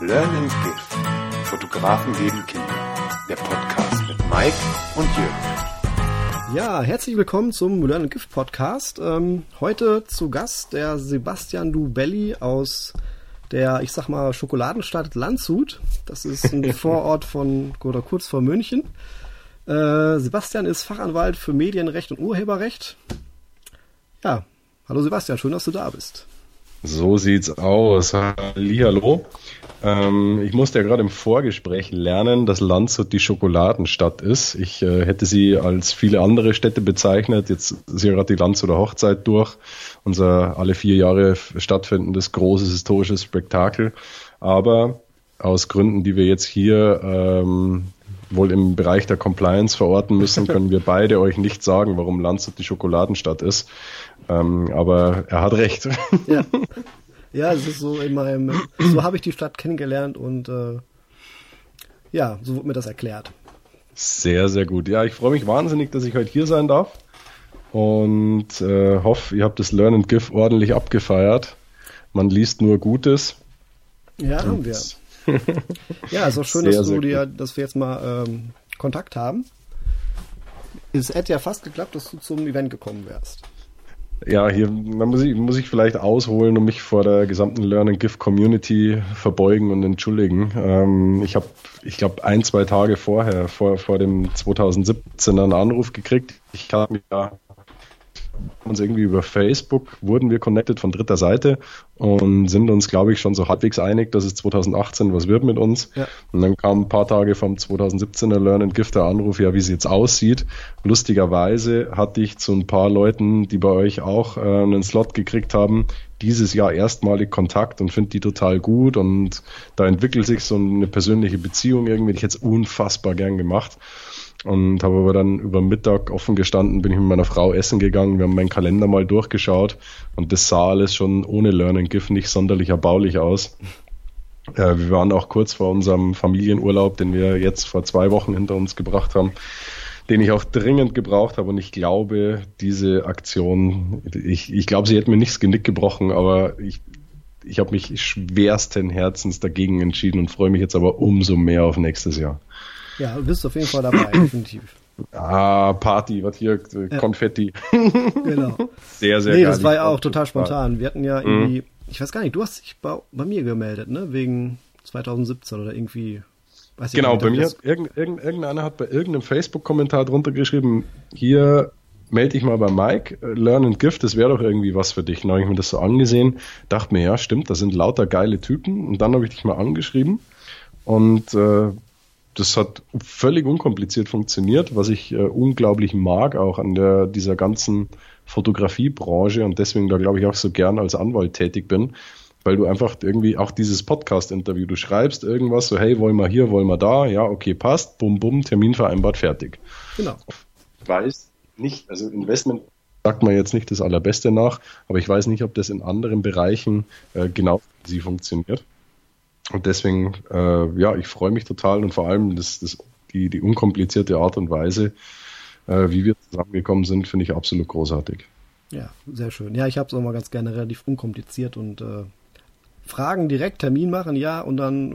Learn and Give. Fotografen geben Kinder. Der Podcast mit Mike und Jürgen. Ja, herzlich willkommen zum Learn and Give Podcast. Ähm, heute zu Gast der Sebastian Dubelli aus der, ich sag mal, Schokoladenstadt Landshut. Das ist ein Vorort von oder kurz vor München. Äh, Sebastian ist Fachanwalt für Medienrecht und Urheberrecht. Ja, hallo Sebastian, schön, dass du da bist. So sieht's aus. Hallihallo. Ähm, ich musste ja gerade im Vorgespräch lernen, dass Landshut die Schokoladenstadt ist. Ich äh, hätte sie als viele andere Städte bezeichnet. Jetzt ist ja gerade die Landshuter Hochzeit durch. Unser alle vier Jahre stattfindendes großes historisches Spektakel. Aber aus Gründen, die wir jetzt hier ähm, wohl im Bereich der Compliance verorten müssen, können wir beide euch nicht sagen, warum Landshut die Schokoladenstadt ist. Ähm, aber er hat recht. Ja. ja, es ist so in meinem, so habe ich die Stadt kennengelernt und äh, ja, so wurde mir das erklärt. Sehr, sehr gut. Ja, ich freue mich wahnsinnig, dass ich heute hier sein darf und äh, hoffe, ihr habt das Learn and Give ordentlich abgefeiert. Man liest nur Gutes. Ja, haben wir. ja, ist auch schön, sehr, dass, du dir, dass wir jetzt mal ähm, Kontakt haben. Es hätte ja fast geklappt, dass du zum Event gekommen wärst. Ja, hier muss ich, muss ich vielleicht ausholen und mich vor der gesamten Learn and Give Community verbeugen und entschuldigen. Ähm, ich habe, ich glaube, ein, zwei Tage vorher, vor, vor dem 2017 einen Anruf gekriegt. Ich habe mich ja uns irgendwie über Facebook wurden wir connected von dritter Seite und sind uns, glaube ich, schon so halbwegs einig, dass es 2018 was wird mit uns. Ja. Und dann kam ein paar Tage vom 2017er Learn and Gift der Anruf, ja, wie es jetzt aussieht. Lustigerweise hatte ich zu ein paar Leuten, die bei euch auch äh, einen Slot gekriegt haben, dieses Jahr erstmalig Kontakt und finde die total gut und da entwickelt sich so eine persönliche Beziehung irgendwie, die ich jetzt unfassbar gern gemacht und habe aber dann über Mittag offen gestanden, bin ich mit meiner Frau essen gegangen, wir haben meinen Kalender mal durchgeschaut und das sah alles schon ohne Learning GIF nicht sonderlich erbaulich aus. Äh, wir waren auch kurz vor unserem Familienurlaub, den wir jetzt vor zwei Wochen hinter uns gebracht haben, den ich auch dringend gebraucht habe und ich glaube, diese Aktion, ich, ich glaube, sie hätte mir nichts Genick gebrochen, aber ich, ich habe mich schwersten Herzens dagegen entschieden und freue mich jetzt aber umso mehr auf nächstes Jahr. Ja, du bist auf jeden Fall dabei, definitiv. Ah, Party, was hier, äh, Konfetti. genau. Sehr, sehr Nee, geil. das war ja auch total spontan. Wir hatten ja mhm. irgendwie, mhm. ich weiß gar nicht, du hast dich bei, bei, mir gemeldet, ne? Wegen 2017 oder irgendwie. Weiß genau, nicht, bei mir, irgend, irgend, irgendeiner hat bei irgendeinem Facebook-Kommentar drunter geschrieben, hier melde dich mal bei Mike, äh, Learn and Gift, das wäre doch irgendwie was für dich. Dann habe ich mir das so angesehen, dachte mir, ja, stimmt, das sind lauter geile Typen. Und dann habe ich dich mal angeschrieben und äh, das hat völlig unkompliziert funktioniert, was ich äh, unglaublich mag, auch an der, dieser ganzen Fotografiebranche und deswegen da glaube ich auch so gern als Anwalt tätig bin, weil du einfach irgendwie auch dieses Podcast-Interview, du schreibst irgendwas so, hey, wollen wir hier, wollen wir da, ja, okay, passt, bum, bum, Termin vereinbart, fertig. Genau. Ich weiß nicht, also Investment sagt man jetzt nicht das Allerbeste nach, aber ich weiß nicht, ob das in anderen Bereichen äh, genau wie sie funktioniert. Und deswegen, äh, ja, ich freue mich total und vor allem das, das, die, die unkomplizierte Art und Weise, äh, wie wir zusammengekommen sind, finde ich absolut großartig. Ja, sehr schön. Ja, ich habe es auch mal ganz gerne relativ unkompliziert und äh, Fragen direkt, Termin machen, ja, und dann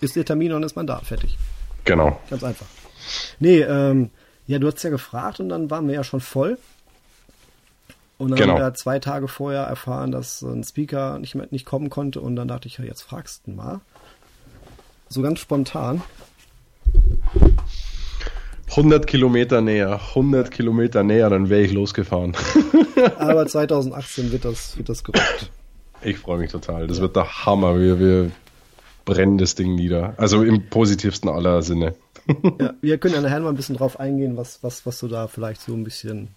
äh, ist der Termin und ist man da, fertig. Genau. Ganz einfach. Nee, ähm, ja, du hast ja gefragt und dann waren wir ja schon voll. Und dann genau. haben wir zwei Tage vorher erfahren, dass ein Speaker nicht, mehr, nicht kommen konnte. Und dann dachte ich, ja, jetzt fragst du mal. So ganz spontan. 100 Kilometer näher, 100 Kilometer näher, dann wäre ich losgefahren. Aber 2018 wird das, wird das gerockt. Ich freue mich total. Das ja. wird der Hammer. Wir, wir brennen das Ding nieder. Also im positivsten aller Sinne. Ja, wir können ja nachher mal ein bisschen drauf eingehen, was, was, was du da vielleicht so ein bisschen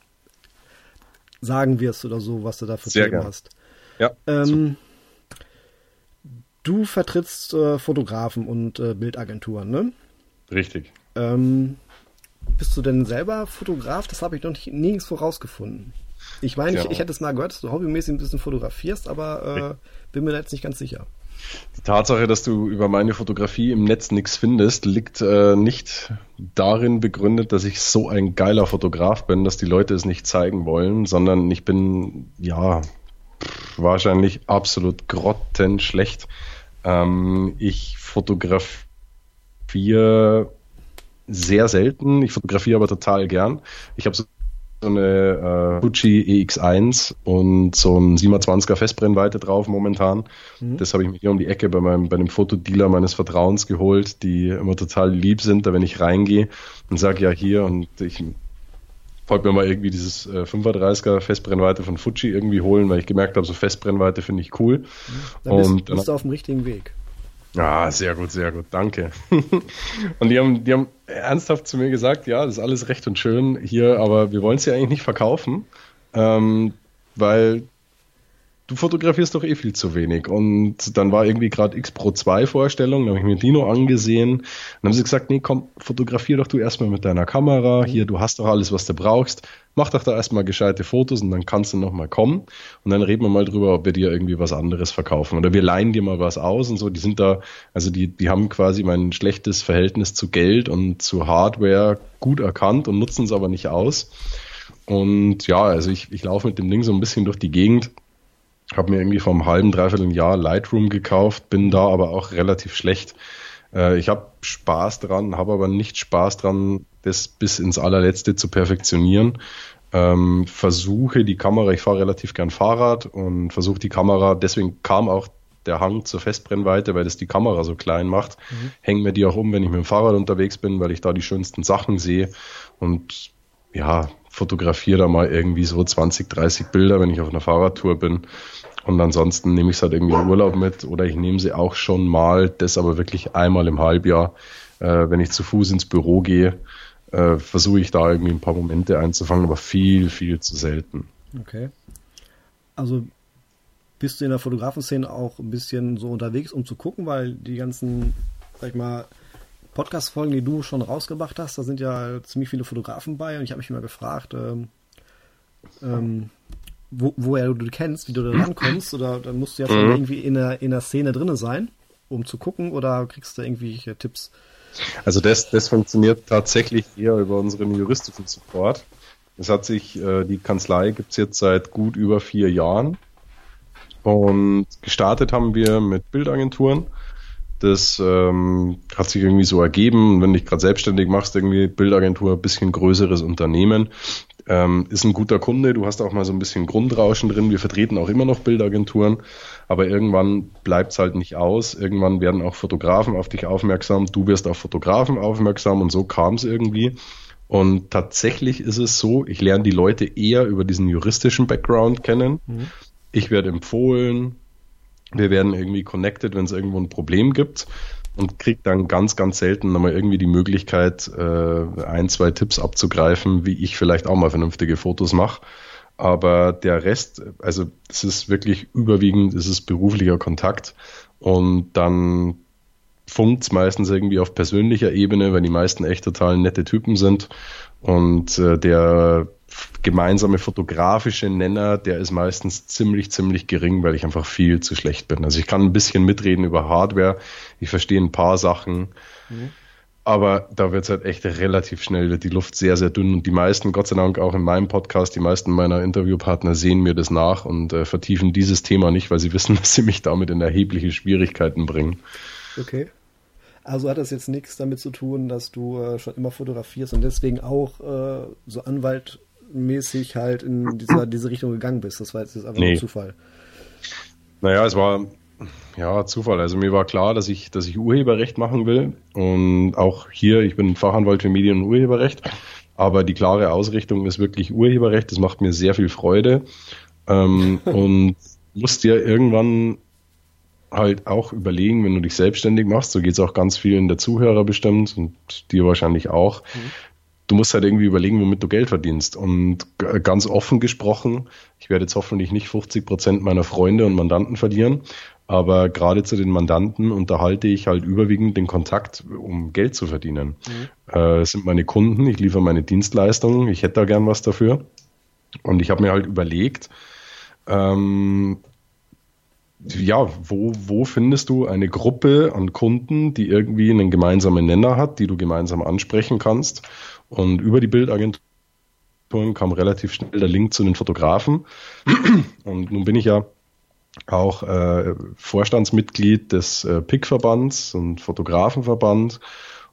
sagen wirst oder so, was du da für Sehr Themen hast. Ja. Ähm, du vertrittst äh, Fotografen und äh, Bildagenturen, ne? Richtig. Ähm, bist du denn selber Fotograf? Das habe ich noch nicht, nirgends vorausgefunden. Ich meine, ja. ich, ich hätte es mal gehört, dass du hobbymäßig ein bisschen fotografierst, aber äh, bin mir da jetzt nicht ganz sicher. Die Tatsache, dass du über meine Fotografie im Netz nichts findest, liegt äh, nicht darin begründet, dass ich so ein geiler Fotograf bin, dass die Leute es nicht zeigen wollen, sondern ich bin, ja, wahrscheinlich absolut grottenschlecht. Ähm, ich fotografiere sehr selten, ich fotografiere aber total gern. Ich habe so eine äh, Fuji EX1 und so ein 27er Festbrennweite drauf momentan. Mhm. Das habe ich mir hier um die Ecke bei meinem bei einem Fotodealer meines Vertrauens geholt, die immer total lieb sind, da wenn ich reingehe und sage ja hier und ich wollte mir mal irgendwie dieses äh, 35er Festbrennweite von Fuji irgendwie holen, weil ich gemerkt habe, so Festbrennweite finde ich cool. Mhm. Dann bist, und, bist du auf dem richtigen Weg. Ah, sehr gut, sehr gut, danke. und die haben, die haben ernsthaft zu mir gesagt, ja, das ist alles recht und schön hier, aber wir wollen es ja eigentlich nicht verkaufen, ähm, weil du fotografierst doch eh viel zu wenig. Und dann war irgendwie gerade X Pro 2 Vorstellung, da habe ich mir Dino angesehen. Dann haben sie gesagt, nee, komm, fotografier doch du erstmal mit deiner Kamera. Hier, du hast doch alles, was du brauchst. Mach doch da erstmal gescheite Fotos und dann kannst du nochmal kommen. Und dann reden wir mal drüber, ob wir dir irgendwie was anderes verkaufen. Oder wir leihen dir mal was aus und so. Die sind da, also die, die haben quasi mein schlechtes Verhältnis zu Geld und zu Hardware gut erkannt und nutzen es aber nicht aus. Und ja, also ich, ich laufe mit dem Ding so ein bisschen durch die Gegend habe mir irgendwie vor einem halben, dreiviertel Jahr Lightroom gekauft, bin da aber auch relativ schlecht. Äh, ich habe Spaß dran, habe aber nicht Spaß dran, das bis ins allerletzte zu perfektionieren. Ähm, versuche die Kamera, ich fahre relativ gern Fahrrad und versuche die Kamera, deswegen kam auch der Hang zur Festbrennweite, weil das die Kamera so klein macht. Mhm. Hängen mir die auch um, wenn ich mit dem Fahrrad unterwegs bin, weil ich da die schönsten Sachen sehe. Und ja, fotografiere da mal irgendwie so 20, 30 Bilder, wenn ich auf einer Fahrradtour bin. Und ansonsten nehme ich es halt irgendwie in Urlaub mit oder ich nehme sie auch schon mal, das aber wirklich einmal im Halbjahr, äh, wenn ich zu Fuß ins Büro gehe, äh, versuche ich da irgendwie ein paar Momente einzufangen, aber viel, viel zu selten. Okay. Also bist du in der Fotografenszene auch ein bisschen so unterwegs, um zu gucken, weil die ganzen, sag ich mal, Podcast-Folgen, die du schon rausgebracht hast, da sind ja ziemlich viele Fotografen bei und ich habe mich immer gefragt, ähm, ähm, wo, woher du kennst, wie du da rankommst, oder dann musst du ja schon mhm. irgendwie in der, in der Szene drin sein, um zu gucken, oder kriegst du irgendwie Tipps? Also das, das funktioniert tatsächlich eher über unseren juristischen Support. Es hat sich, äh, die Kanzlei gibt's jetzt seit gut über vier Jahren. Und gestartet haben wir mit Bildagenturen. Das ähm, hat sich irgendwie so ergeben. Wenn du dich gerade selbstständig machst, irgendwie Bildagentur, bisschen größeres Unternehmen, ähm, ist ein guter Kunde. Du hast auch mal so ein bisschen Grundrauschen drin. Wir vertreten auch immer noch Bildagenturen, aber irgendwann bleibt's halt nicht aus. Irgendwann werden auch Fotografen auf dich aufmerksam. Du wirst auf Fotografen aufmerksam und so kam's irgendwie. Und tatsächlich ist es so, ich lerne die Leute eher über diesen juristischen Background kennen. Mhm. Ich werde empfohlen, wir werden irgendwie connected, wenn es irgendwo ein Problem gibt und kriegt dann ganz, ganz selten nochmal irgendwie die Möglichkeit, äh, ein, zwei Tipps abzugreifen, wie ich vielleicht auch mal vernünftige Fotos mache. Aber der Rest, also es ist wirklich überwiegend, es ist beruflicher Kontakt und dann funkt meistens irgendwie auf persönlicher Ebene, weil die meisten echt total nette Typen sind und äh, der gemeinsame fotografische Nenner, der ist meistens ziemlich, ziemlich gering, weil ich einfach viel zu schlecht bin. Also ich kann ein bisschen mitreden über Hardware, ich verstehe ein paar Sachen, mhm. aber da wird es halt echt relativ schnell, wird die Luft sehr, sehr dünn und die meisten, Gott sei Dank auch in meinem Podcast, die meisten meiner Interviewpartner sehen mir das nach und äh, vertiefen dieses Thema nicht, weil sie wissen, dass sie mich damit in erhebliche Schwierigkeiten bringen. Okay. Also hat das jetzt nichts damit zu tun, dass du äh, schon immer fotografierst und deswegen auch äh, so Anwalt mäßig halt in dieser, diese Richtung gegangen bist. Das war jetzt einfach nee. ein Zufall. Naja, es war ja Zufall. Also mir war klar, dass ich, dass ich Urheberrecht machen will. Und auch hier, ich bin Fachanwalt für Medien- und Urheberrecht. Aber die klare Ausrichtung ist wirklich Urheberrecht. Das macht mir sehr viel Freude. Ähm, und musst dir irgendwann halt auch überlegen, wenn du dich selbstständig machst, so geht es auch ganz vielen der Zuhörer bestimmt und dir wahrscheinlich auch, mhm du musst halt irgendwie überlegen, womit du Geld verdienst. Und ganz offen gesprochen, ich werde jetzt hoffentlich nicht 50 Prozent meiner Freunde und Mandanten verlieren, aber gerade zu den Mandanten unterhalte ich halt überwiegend den Kontakt, um Geld zu verdienen. Mhm. Äh, sind meine Kunden, ich liefere meine Dienstleistungen, ich hätte da gern was dafür. Und ich habe mir halt überlegt, ähm, ja, wo, wo findest du eine Gruppe an Kunden, die irgendwie einen gemeinsamen Nenner hat, die du gemeinsam ansprechen kannst? Und über die Bildagenturen kam relativ schnell der Link zu den Fotografen. Und nun bin ich ja auch äh, Vorstandsmitglied des äh, PIC-Verbands und Fotografenverband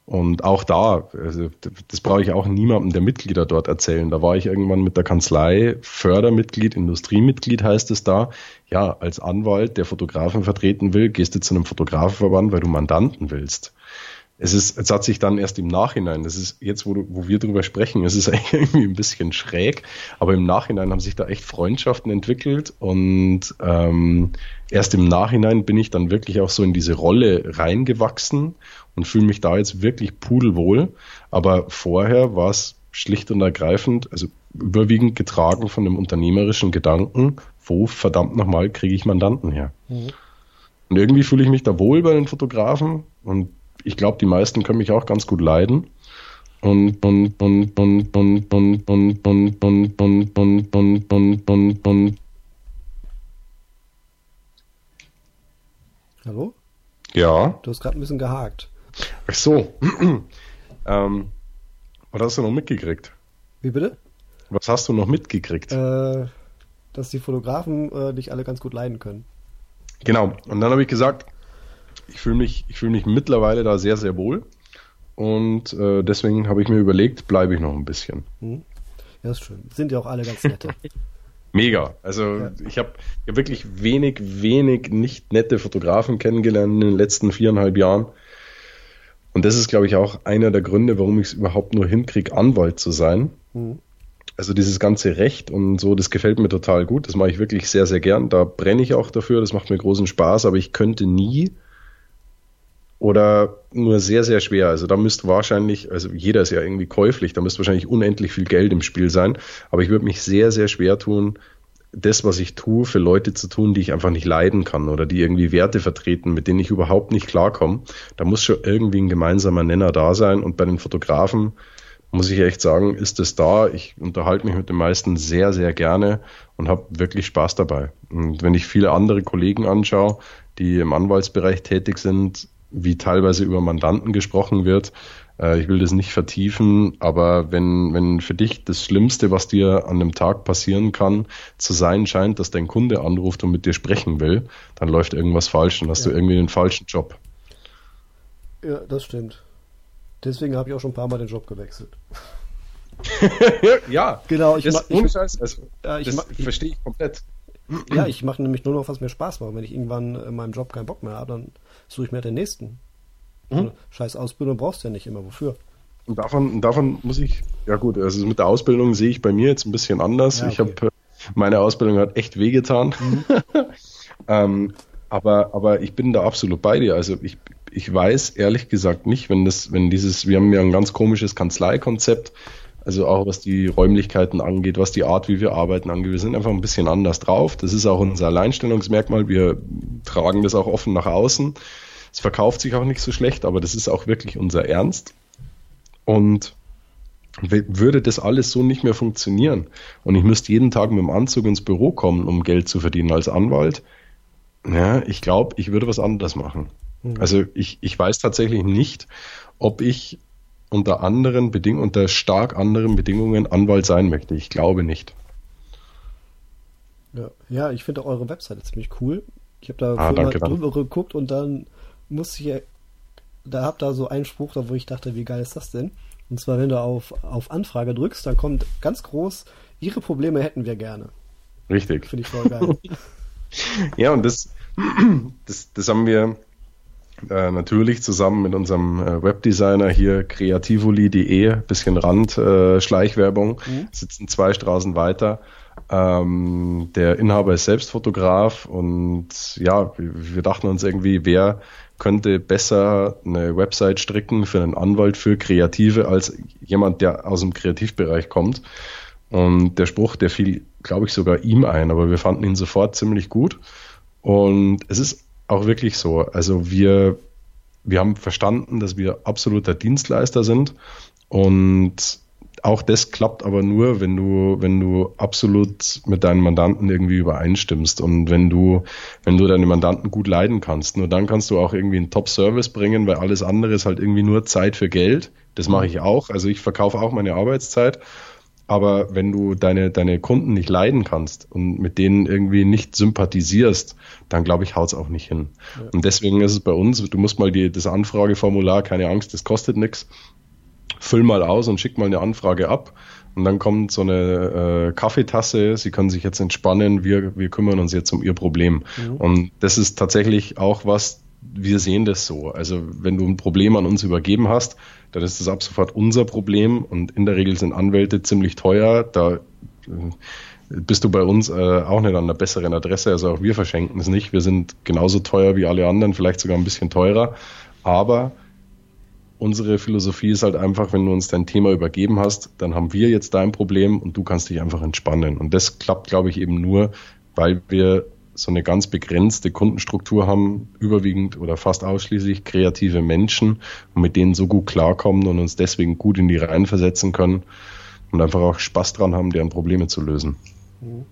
und auch da, also das brauche ich auch niemandem der Mitglieder dort erzählen. Da war ich irgendwann mit der Kanzlei Fördermitglied, Industriemitglied heißt es da. Ja, als Anwalt, der Fotografen vertreten will, gehst du zu einem Fotografenverband, weil du Mandanten willst es ist, es hat sich dann erst im Nachhinein, das ist jetzt, wo, du, wo wir drüber sprechen, es ist eigentlich irgendwie ein bisschen schräg, aber im Nachhinein haben sich da echt Freundschaften entwickelt und ähm, erst im Nachhinein bin ich dann wirklich auch so in diese Rolle reingewachsen und fühle mich da jetzt wirklich pudelwohl. Aber vorher war es schlicht und ergreifend, also überwiegend getragen von dem unternehmerischen Gedanken, wo verdammt nochmal kriege ich Mandanten her. Mhm. Und irgendwie fühle ich mich da wohl bei den Fotografen und ich glaube, die meisten können mich auch ganz gut leiden. Und und und und und und und und und und und und und und und Hallo? Ja. Du hast gerade ein bisschen gehakt. Ach so. ähm, was hast du noch mitgekriegt? Wie bitte? Was hast du noch mitgekriegt? Äh, dass die Fotografen äh, dich alle ganz gut leiden können. Genau. Und dann habe ich gesagt, ich fühle mich, ich fühle mich mittlerweile da sehr, sehr wohl. Und äh, deswegen habe ich mir überlegt, bleibe ich noch ein bisschen. Hm. Ja, ist schön. Sind ja auch alle ganz nette. Mega. Also ja. ich habe hab wirklich wenig, wenig nicht nette Fotografen kennengelernt in den letzten viereinhalb Jahren. Und das ist, glaube ich, auch einer der Gründe, warum ich es überhaupt nur hinkriege, Anwalt zu sein. Mhm. Also dieses ganze Recht und so, das gefällt mir total gut. Das mache ich wirklich sehr, sehr gern. Da brenne ich auch dafür. Das macht mir großen Spaß. Aber ich könnte nie oder nur sehr, sehr schwer. Also da müsste wahrscheinlich, also jeder ist ja irgendwie käuflich, da müsste wahrscheinlich unendlich viel Geld im Spiel sein. Aber ich würde mich sehr, sehr schwer tun, das, was ich tue, für Leute zu tun, die ich einfach nicht leiden kann oder die irgendwie Werte vertreten, mit denen ich überhaupt nicht klarkomme. Da muss schon irgendwie ein gemeinsamer Nenner da sein. Und bei den Fotografen muss ich echt sagen, ist es da. Ich unterhalte mich mit den meisten sehr, sehr gerne und habe wirklich Spaß dabei. Und wenn ich viele andere Kollegen anschaue, die im Anwaltsbereich tätig sind, wie teilweise über Mandanten gesprochen wird. Äh, ich will das nicht vertiefen, aber wenn, wenn für dich das Schlimmste, was dir an einem Tag passieren kann, zu sein scheint, dass dein Kunde anruft und mit dir sprechen will, dann läuft irgendwas falsch und hast ja. du irgendwie den falschen Job. Ja, das stimmt. Deswegen habe ich auch schon ein paar Mal den Job gewechselt. ja, genau. Ich das, ich, Scheiß, also, ja, ich, das verstehe ich komplett. Ja, ich mache nämlich nur noch, was mir Spaß macht. Wenn ich irgendwann in meinem Job keinen Bock mehr habe, dann suche ich mir den nächsten. Mhm. Scheiß Ausbildung brauchst du ja nicht immer. Wofür? Und davon, davon muss ich, ja gut, also mit der Ausbildung sehe ich bei mir jetzt ein bisschen anders. Ja, okay. Ich habe, äh, meine Ausbildung hat echt wehgetan. Mhm. ähm, aber, aber ich bin da absolut bei dir. Also ich, ich weiß ehrlich gesagt nicht, wenn das, wenn dieses, wir haben ja ein ganz komisches Kanzleikonzept, also auch was die Räumlichkeiten angeht, was die Art, wie wir arbeiten angeht. Wir sind einfach ein bisschen anders drauf. Das ist auch unser Alleinstellungsmerkmal. Wir tragen das auch offen nach außen. Es verkauft sich auch nicht so schlecht, aber das ist auch wirklich unser Ernst. Und würde das alles so nicht mehr funktionieren und ich müsste jeden Tag mit dem Anzug ins Büro kommen, um Geld zu verdienen als Anwalt, ja, ich glaube, ich würde was anderes machen. Mhm. Also ich, ich weiß tatsächlich nicht, ob ich unter anderen Bedingungen, unter stark anderen Bedingungen Anwalt sein möchte. Ich glaube nicht. Ja, ja ich finde eure Webseite ziemlich cool. Ich habe da ah, danke, mal drüber geguckt und dann musste ich, da habt da so einen Spruch, da wo ich dachte, wie geil ist das denn? Und zwar, wenn du auf, auf Anfrage drückst, dann kommt ganz groß, Ihre Probleme hätten wir gerne. Richtig. Finde ich voll geil. ja, und das, das, das haben wir, äh, natürlich zusammen mit unserem äh, Webdesigner hier kreativoli.de, bisschen Rand-Schleichwerbung, äh, mhm. sitzen zwei Straßen weiter. Ähm, der Inhaber ist selbst Fotograf und ja, wir, wir dachten uns irgendwie, wer könnte besser eine Website stricken für einen Anwalt für Kreative als jemand, der aus dem Kreativbereich kommt. Und der Spruch, der fiel, glaube ich, sogar ihm ein, aber wir fanden ihn sofort ziemlich gut. Und es ist auch wirklich so. Also wir, wir haben verstanden, dass wir absoluter Dienstleister sind und auch das klappt aber nur, wenn du, wenn du absolut mit deinen Mandanten irgendwie übereinstimmst und wenn du, wenn du deine Mandanten gut leiden kannst. Nur dann kannst du auch irgendwie einen Top-Service bringen, weil alles andere ist halt irgendwie nur Zeit für Geld. Das mache ich auch. Also ich verkaufe auch meine Arbeitszeit. Aber wenn du deine, deine Kunden nicht leiden kannst und mit denen irgendwie nicht sympathisierst, dann glaube ich, haut's auch nicht hin. Ja. Und deswegen ist es bei uns, du musst mal die, das Anfrageformular, keine Angst, das kostet nichts füll mal aus und schick mal eine Anfrage ab. Und dann kommt so eine äh, Kaffeetasse, Sie können sich jetzt entspannen, wir, wir kümmern uns jetzt um Ihr Problem. Mhm. Und das ist tatsächlich auch was, wir sehen das so. Also wenn du ein Problem an uns übergeben hast, dann ist das ab sofort unser Problem und in der Regel sind Anwälte ziemlich teuer. Da äh, bist du bei uns äh, auch nicht an einer besseren Adresse. Also auch wir verschenken es nicht. Wir sind genauso teuer wie alle anderen, vielleicht sogar ein bisschen teurer. Aber unsere Philosophie ist halt einfach, wenn du uns dein Thema übergeben hast, dann haben wir jetzt dein Problem und du kannst dich einfach entspannen. Und das klappt, glaube ich, eben nur, weil wir so eine ganz begrenzte Kundenstruktur haben, überwiegend oder fast ausschließlich kreative Menschen und mit denen so gut klarkommen und uns deswegen gut in die Reihen versetzen können und einfach auch Spaß dran haben, deren Probleme zu lösen. Mhm.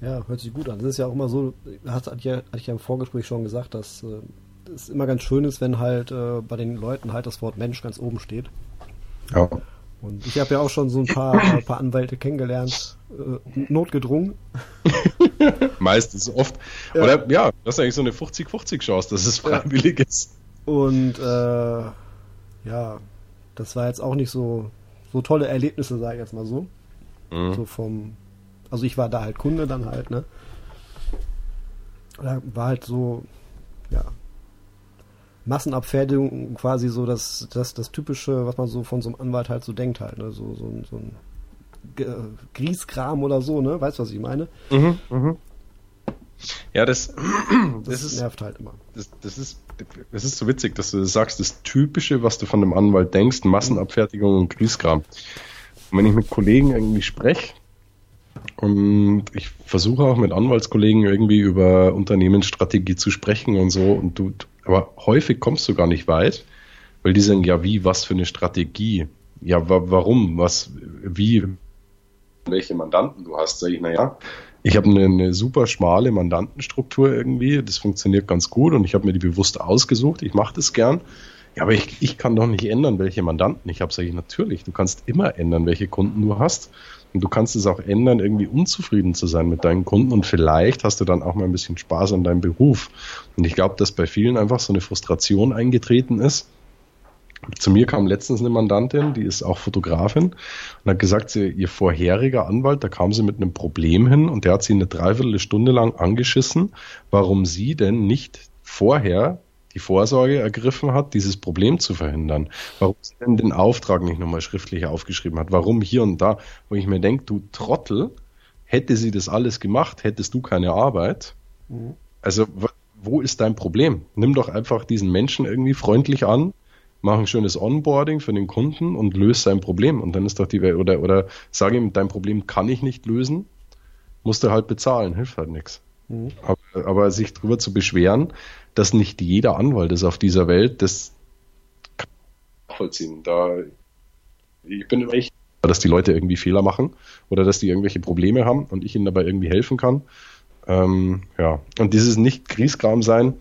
Ja, hört sich gut an. Das ist ja auch immer so, hatte ich ja, hatte ich ja im Vorgespräch schon gesagt, dass äh, es immer ganz schön ist, wenn halt äh, bei den Leuten halt das Wort Mensch ganz oben steht. Ja. Und ich habe ja auch schon so ein paar, ein paar Anwälte kennengelernt, äh, notgedrungen. Meistens oft. Ja. Oder ja, das ist eigentlich so eine 50-50 Chance, dass es freiwillig ja. ist. Und äh, ja, das war jetzt auch nicht so, so tolle Erlebnisse, sage ich jetzt mal so. Mhm. So vom, also ich war da halt Kunde dann halt, ne? Da war halt so, ja, Massenabfertigung quasi so das, das, das Typische, was man so von so einem Anwalt halt so denkt halt, ne? So, so, so ein Grieskram oder so, ne? Weißt du, was ich meine? Mhm, mhm. Ja, das, das, das ist, nervt halt immer. Das, das, ist, das ist so witzig, dass du sagst, das Typische, was du von einem Anwalt denkst, Massenabfertigung und Grieskram. Und wenn ich mit Kollegen irgendwie spreche, und ich versuche auch mit Anwaltskollegen irgendwie über Unternehmensstrategie zu sprechen und so. Und du, aber häufig kommst du gar nicht weit, weil die sagen, ja, wie, was für eine Strategie? Ja, wa warum? Was, wie, welche Mandanten du hast? Sag ich, naja, ich habe eine, eine super schmale Mandantenstruktur irgendwie. Das funktioniert ganz gut und ich habe mir die bewusst ausgesucht. Ich mache das gern. Ja, aber ich, ich kann doch nicht ändern, welche Mandanten ich habe. Sage ich, natürlich, du kannst immer ändern, welche Kunden du hast. Und du kannst es auch ändern, irgendwie unzufrieden zu sein mit deinen Kunden und vielleicht hast du dann auch mal ein bisschen Spaß an deinem Beruf. Und ich glaube, dass bei vielen einfach so eine Frustration eingetreten ist. Zu mir kam letztens eine Mandantin, die ist auch Fotografin und hat gesagt, sie, ihr vorheriger Anwalt, da kam sie mit einem Problem hin und der hat sie eine Dreiviertelstunde lang angeschissen, warum sie denn nicht vorher die Vorsorge ergriffen hat, dieses Problem zu verhindern. Warum sie denn den Auftrag nicht nochmal schriftlich aufgeschrieben hat. Warum hier und da, wo ich mir denke, du Trottel, hätte sie das alles gemacht, hättest du keine Arbeit. Mhm. Also wo ist dein Problem? Nimm doch einfach diesen Menschen irgendwie freundlich an, mach ein schönes Onboarding für den Kunden und löse sein Problem. Und dann ist doch die Welt, oder, oder sag ihm, dein Problem kann ich nicht lösen, musst du halt bezahlen, hilft halt nichts. Mhm. Aber, aber sich darüber zu beschweren, dass nicht jeder Anwalt ist auf dieser Welt, das kann ich nachvollziehen. Da, ich bin echt, dass die Leute irgendwie Fehler machen oder dass die irgendwelche Probleme haben und ich ihnen dabei irgendwie helfen kann. Ähm, ja, und dieses nicht Kriegskram sein,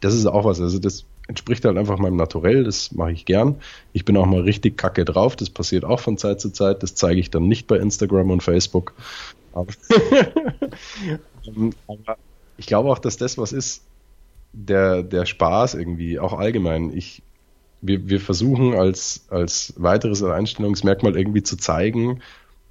das ist auch was. Also das entspricht halt einfach meinem Naturell, das mache ich gern. Ich bin auch mal richtig kacke drauf, das passiert auch von Zeit zu Zeit, das zeige ich dann nicht bei Instagram und Facebook. Ähm, aber ich glaube auch, dass das was ist, der, der Spaß irgendwie, auch allgemein. Ich, wir, wir versuchen als, als weiteres Einstellungsmerkmal irgendwie zu zeigen,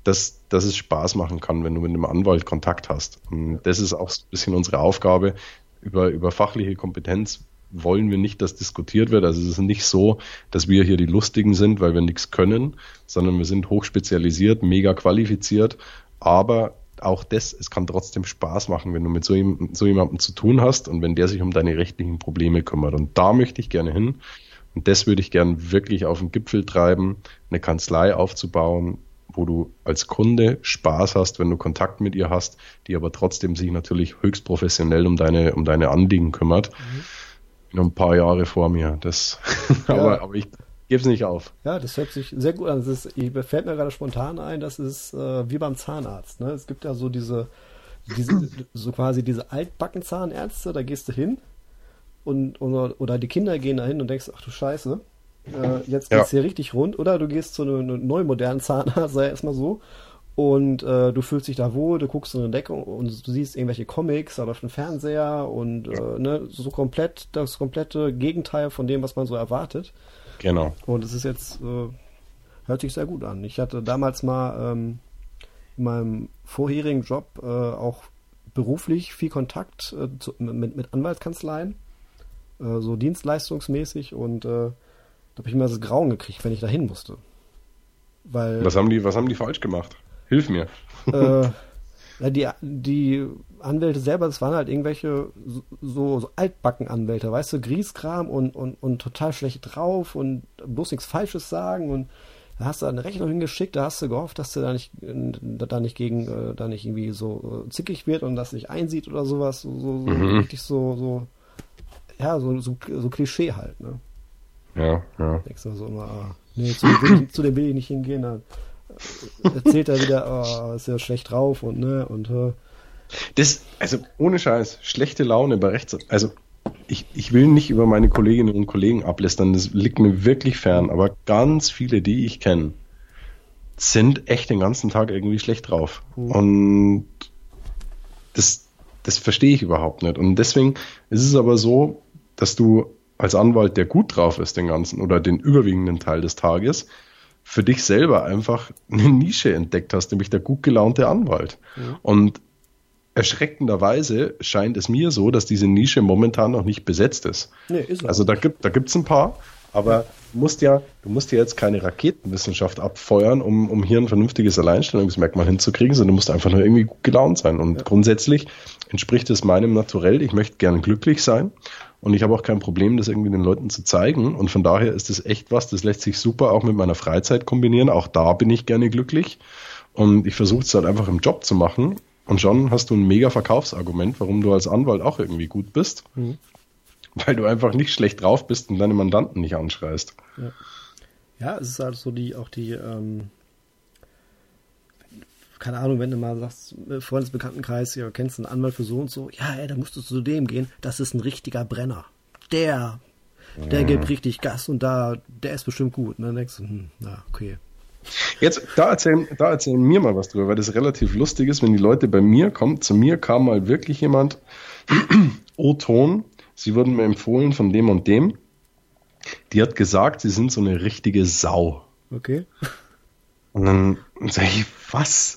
dass, dass es Spaß machen kann, wenn du mit einem Anwalt Kontakt hast. Und das ist auch ein bisschen unsere Aufgabe. Über, über fachliche Kompetenz wollen wir nicht, dass diskutiert wird. Also es ist nicht so, dass wir hier die Lustigen sind, weil wir nichts können, sondern wir sind hochspezialisiert, mega qualifiziert, aber auch das, es kann trotzdem Spaß machen, wenn du mit so, so jemandem zu tun hast und wenn der sich um deine rechtlichen Probleme kümmert. Und da möchte ich gerne hin. Und das würde ich gerne wirklich auf den Gipfel treiben, eine Kanzlei aufzubauen, wo du als Kunde Spaß hast, wenn du Kontakt mit ihr hast, die aber trotzdem sich natürlich höchst professionell um deine, um deine Anliegen kümmert. Mhm. Noch ein paar Jahre vor mir. Das, ja. aber, aber ich, Geb's nicht auf. Ja, das hört sich sehr gut an. Das ist, ich, fällt mir gerade spontan ein, das ist äh, wie beim Zahnarzt. Ne? Es gibt ja so diese, diese, so quasi diese Altbackenzahnärzte, da gehst du hin und, oder, oder die Kinder gehen da hin und denkst, ach du Scheiße, äh, jetzt geht's ja. hier richtig rund. Oder du gehst zu einem, einem neu modernen Zahnarzt, sei erstmal so, und äh, du fühlst dich da wohl, du guckst in eine Decke und du siehst irgendwelche Comics oder auf dem Fernseher und äh, ne, so komplett das komplette Gegenteil von dem, was man so erwartet. Genau. Und es ist jetzt, äh, hört sich sehr gut an. Ich hatte damals mal ähm, in meinem vorherigen Job äh, auch beruflich viel Kontakt äh, zu, mit, mit Anwaltskanzleien, äh, so dienstleistungsmäßig und äh, da habe ich immer das Grauen gekriegt, wenn ich da hin musste. Weil, was haben die, was haben die falsch gemacht? Hilf mir. Äh, die, die Anwälte selber, das waren halt irgendwelche so, so Altbacken-Anwälte, weißt du, Grieskram und, und, und total schlecht drauf und bloß nichts Falsches sagen und da hast du eine Rechnung hingeschickt, da hast du gehofft, dass der da nicht, da nicht gegen, äh, da nicht irgendwie so äh, zickig wird und das nicht einsieht oder sowas, so, so, mhm. richtig so, so, ja, so, so, so Klischee halt, ne? Ja, ja. Denkst du so immer, ah, nee, zu dem, will ich, zu dem will ich nicht hingehen, dann erzählt er wieder, oh, ist ja schlecht drauf und ne und. Das, also ohne Scheiß, schlechte Laune bei Rechts, also ich, ich will nicht über meine Kolleginnen und Kollegen ablästern, das liegt mir wirklich fern, aber ganz viele, die ich kenne, sind echt den ganzen Tag irgendwie schlecht drauf. Mhm. Und das, das verstehe ich überhaupt nicht. Und deswegen ist es aber so, dass du als Anwalt, der gut drauf ist, den ganzen oder den überwiegenden Teil des Tages, für dich selber einfach eine Nische entdeckt hast, nämlich der gut gelaunte Anwalt. Mhm. Und erschreckenderweise scheint es mir so, dass diese Nische momentan noch nicht besetzt ist. Nee, ist also da gibt da gibt's ein paar, aber du musst ja, du musst ja jetzt keine Raketenwissenschaft abfeuern, um, um hier ein vernünftiges Alleinstellungsmerkmal hinzukriegen, sondern du musst einfach nur irgendwie gut gelaunt sein. Und ja. grundsätzlich entspricht es meinem Naturell. Ich möchte gerne glücklich sein und ich habe auch kein Problem, das irgendwie den Leuten zu zeigen. Und von daher ist das echt was, das lässt sich super auch mit meiner Freizeit kombinieren. Auch da bin ich gerne glücklich. Und ich versuche es halt einfach im Job zu machen. Und schon hast du ein mega Verkaufsargument, warum du als Anwalt auch irgendwie gut bist. Mhm. Weil du einfach nicht schlecht drauf bist und deine Mandanten nicht anschreist. Ja, ja es ist halt so die, auch die, ähm, keine Ahnung, wenn du mal sagst, äh, Freundesbekanntenkreis, ja, kennst einen Anwalt für so und so, ja, ey, da musst du zu dem gehen, das ist ein richtiger Brenner. Der, der mhm. gibt richtig Gas und da, der ist bestimmt gut. Und dann denkst du, hm, na, okay. Jetzt, da erzählen, da erzählen mir mal was drüber, weil das relativ lustig ist, wenn die Leute bei mir kommen. Zu mir kam mal wirklich jemand, O-Ton, sie wurden mir empfohlen von dem und dem. Die hat gesagt, sie sind so eine richtige Sau. Okay. Und dann sage ich, was?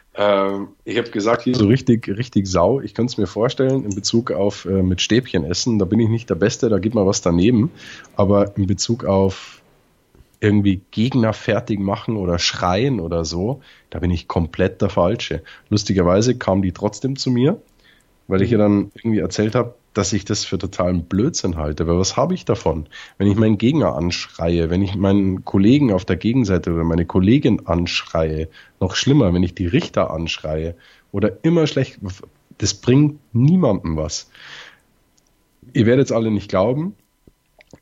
Ähm, ich habe gesagt, hier so richtig, richtig sau. Ich könnte es mir vorstellen, in Bezug auf äh, mit Stäbchen essen, da bin ich nicht der Beste, da geht mal was daneben. Aber in Bezug auf irgendwie Gegner fertig machen oder schreien oder so, da bin ich komplett der Falsche. Lustigerweise kam die trotzdem zu mir, weil ich ihr dann irgendwie erzählt habe, dass ich das für totalen Blödsinn halte. Aber was habe ich davon? Wenn ich meinen Gegner anschreie, wenn ich meinen Kollegen auf der Gegenseite oder meine Kollegin anschreie, noch schlimmer, wenn ich die Richter anschreie oder immer schlecht, das bringt niemandem was. Ihr werdet es alle nicht glauben,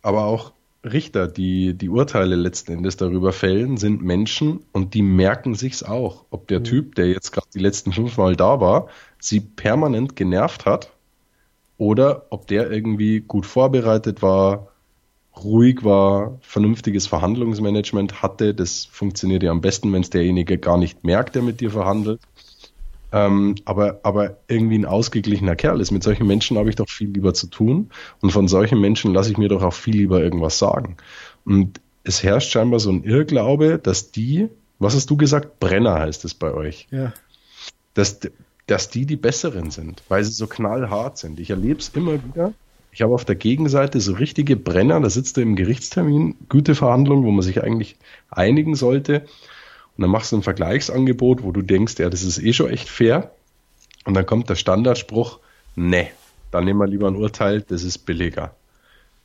aber auch Richter, die die Urteile letzten Endes darüber fällen, sind Menschen und die merken sich's auch. Ob der mhm. Typ, der jetzt gerade die letzten fünfmal da war, sie permanent genervt hat oder ob der irgendwie gut vorbereitet war, ruhig war, vernünftiges Verhandlungsmanagement hatte. Das funktioniert ja am besten, wenn es derjenige gar nicht merkt, der mit dir verhandelt. Ähm, aber, aber irgendwie ein ausgeglichener Kerl ist. Mit solchen Menschen habe ich doch viel lieber zu tun. Und von solchen Menschen lasse ich mir doch auch viel lieber irgendwas sagen. Und es herrscht scheinbar so ein Irrglaube, dass die, was hast du gesagt? Brenner heißt es bei euch. Ja. Dass, dass die die besseren sind, weil sie so knallhart sind. Ich erlebe es immer wieder. Ich habe auf der Gegenseite so richtige Brenner, da sitzt du im Gerichtstermin, gute Verhandlung, wo man sich eigentlich einigen sollte. Und dann machst du ein Vergleichsangebot, wo du denkst, ja, das ist eh schon echt fair. Und dann kommt der Standardspruch, ne, dann nehmen wir lieber ein Urteil, das ist billiger.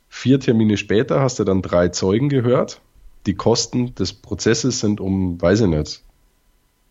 Vier Termine später hast du dann drei Zeugen gehört. Die Kosten des Prozesses sind um, weiß ich nicht,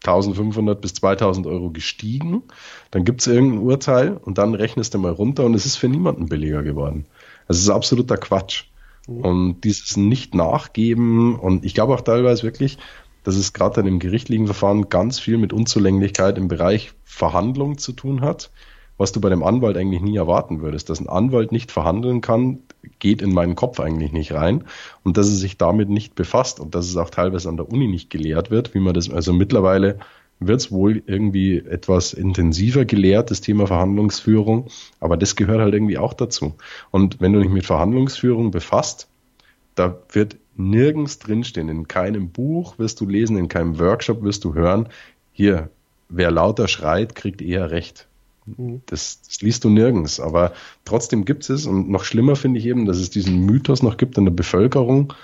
1500 bis 2000 Euro gestiegen. Dann gibt es irgendein Urteil und dann rechnest du mal runter und es ist für niemanden billiger geworden. Es ist absoluter Quatsch. Mhm. Und dieses Nicht-Nachgeben und ich glaube auch teilweise wirklich, dass es gerade in dem gerichtlichen Verfahren ganz viel mit Unzulänglichkeit im Bereich Verhandlung zu tun hat, was du bei dem Anwalt eigentlich nie erwarten würdest. Dass ein Anwalt nicht verhandeln kann, geht in meinen Kopf eigentlich nicht rein und dass er sich damit nicht befasst und dass es auch teilweise an der Uni nicht gelehrt wird, wie man das, also mittlerweile wird es wohl irgendwie etwas intensiver gelehrt, das Thema Verhandlungsführung, aber das gehört halt irgendwie auch dazu. Und wenn du dich mit Verhandlungsführung befasst, da wird nirgends drinstehen, in keinem Buch wirst du lesen, in keinem Workshop wirst du hören, hier, wer lauter schreit, kriegt eher recht. Mhm. Das, das, liest du nirgends, aber trotzdem gibt es und noch schlimmer finde ich eben, dass es diesen Mythos noch gibt in der Bevölkerung,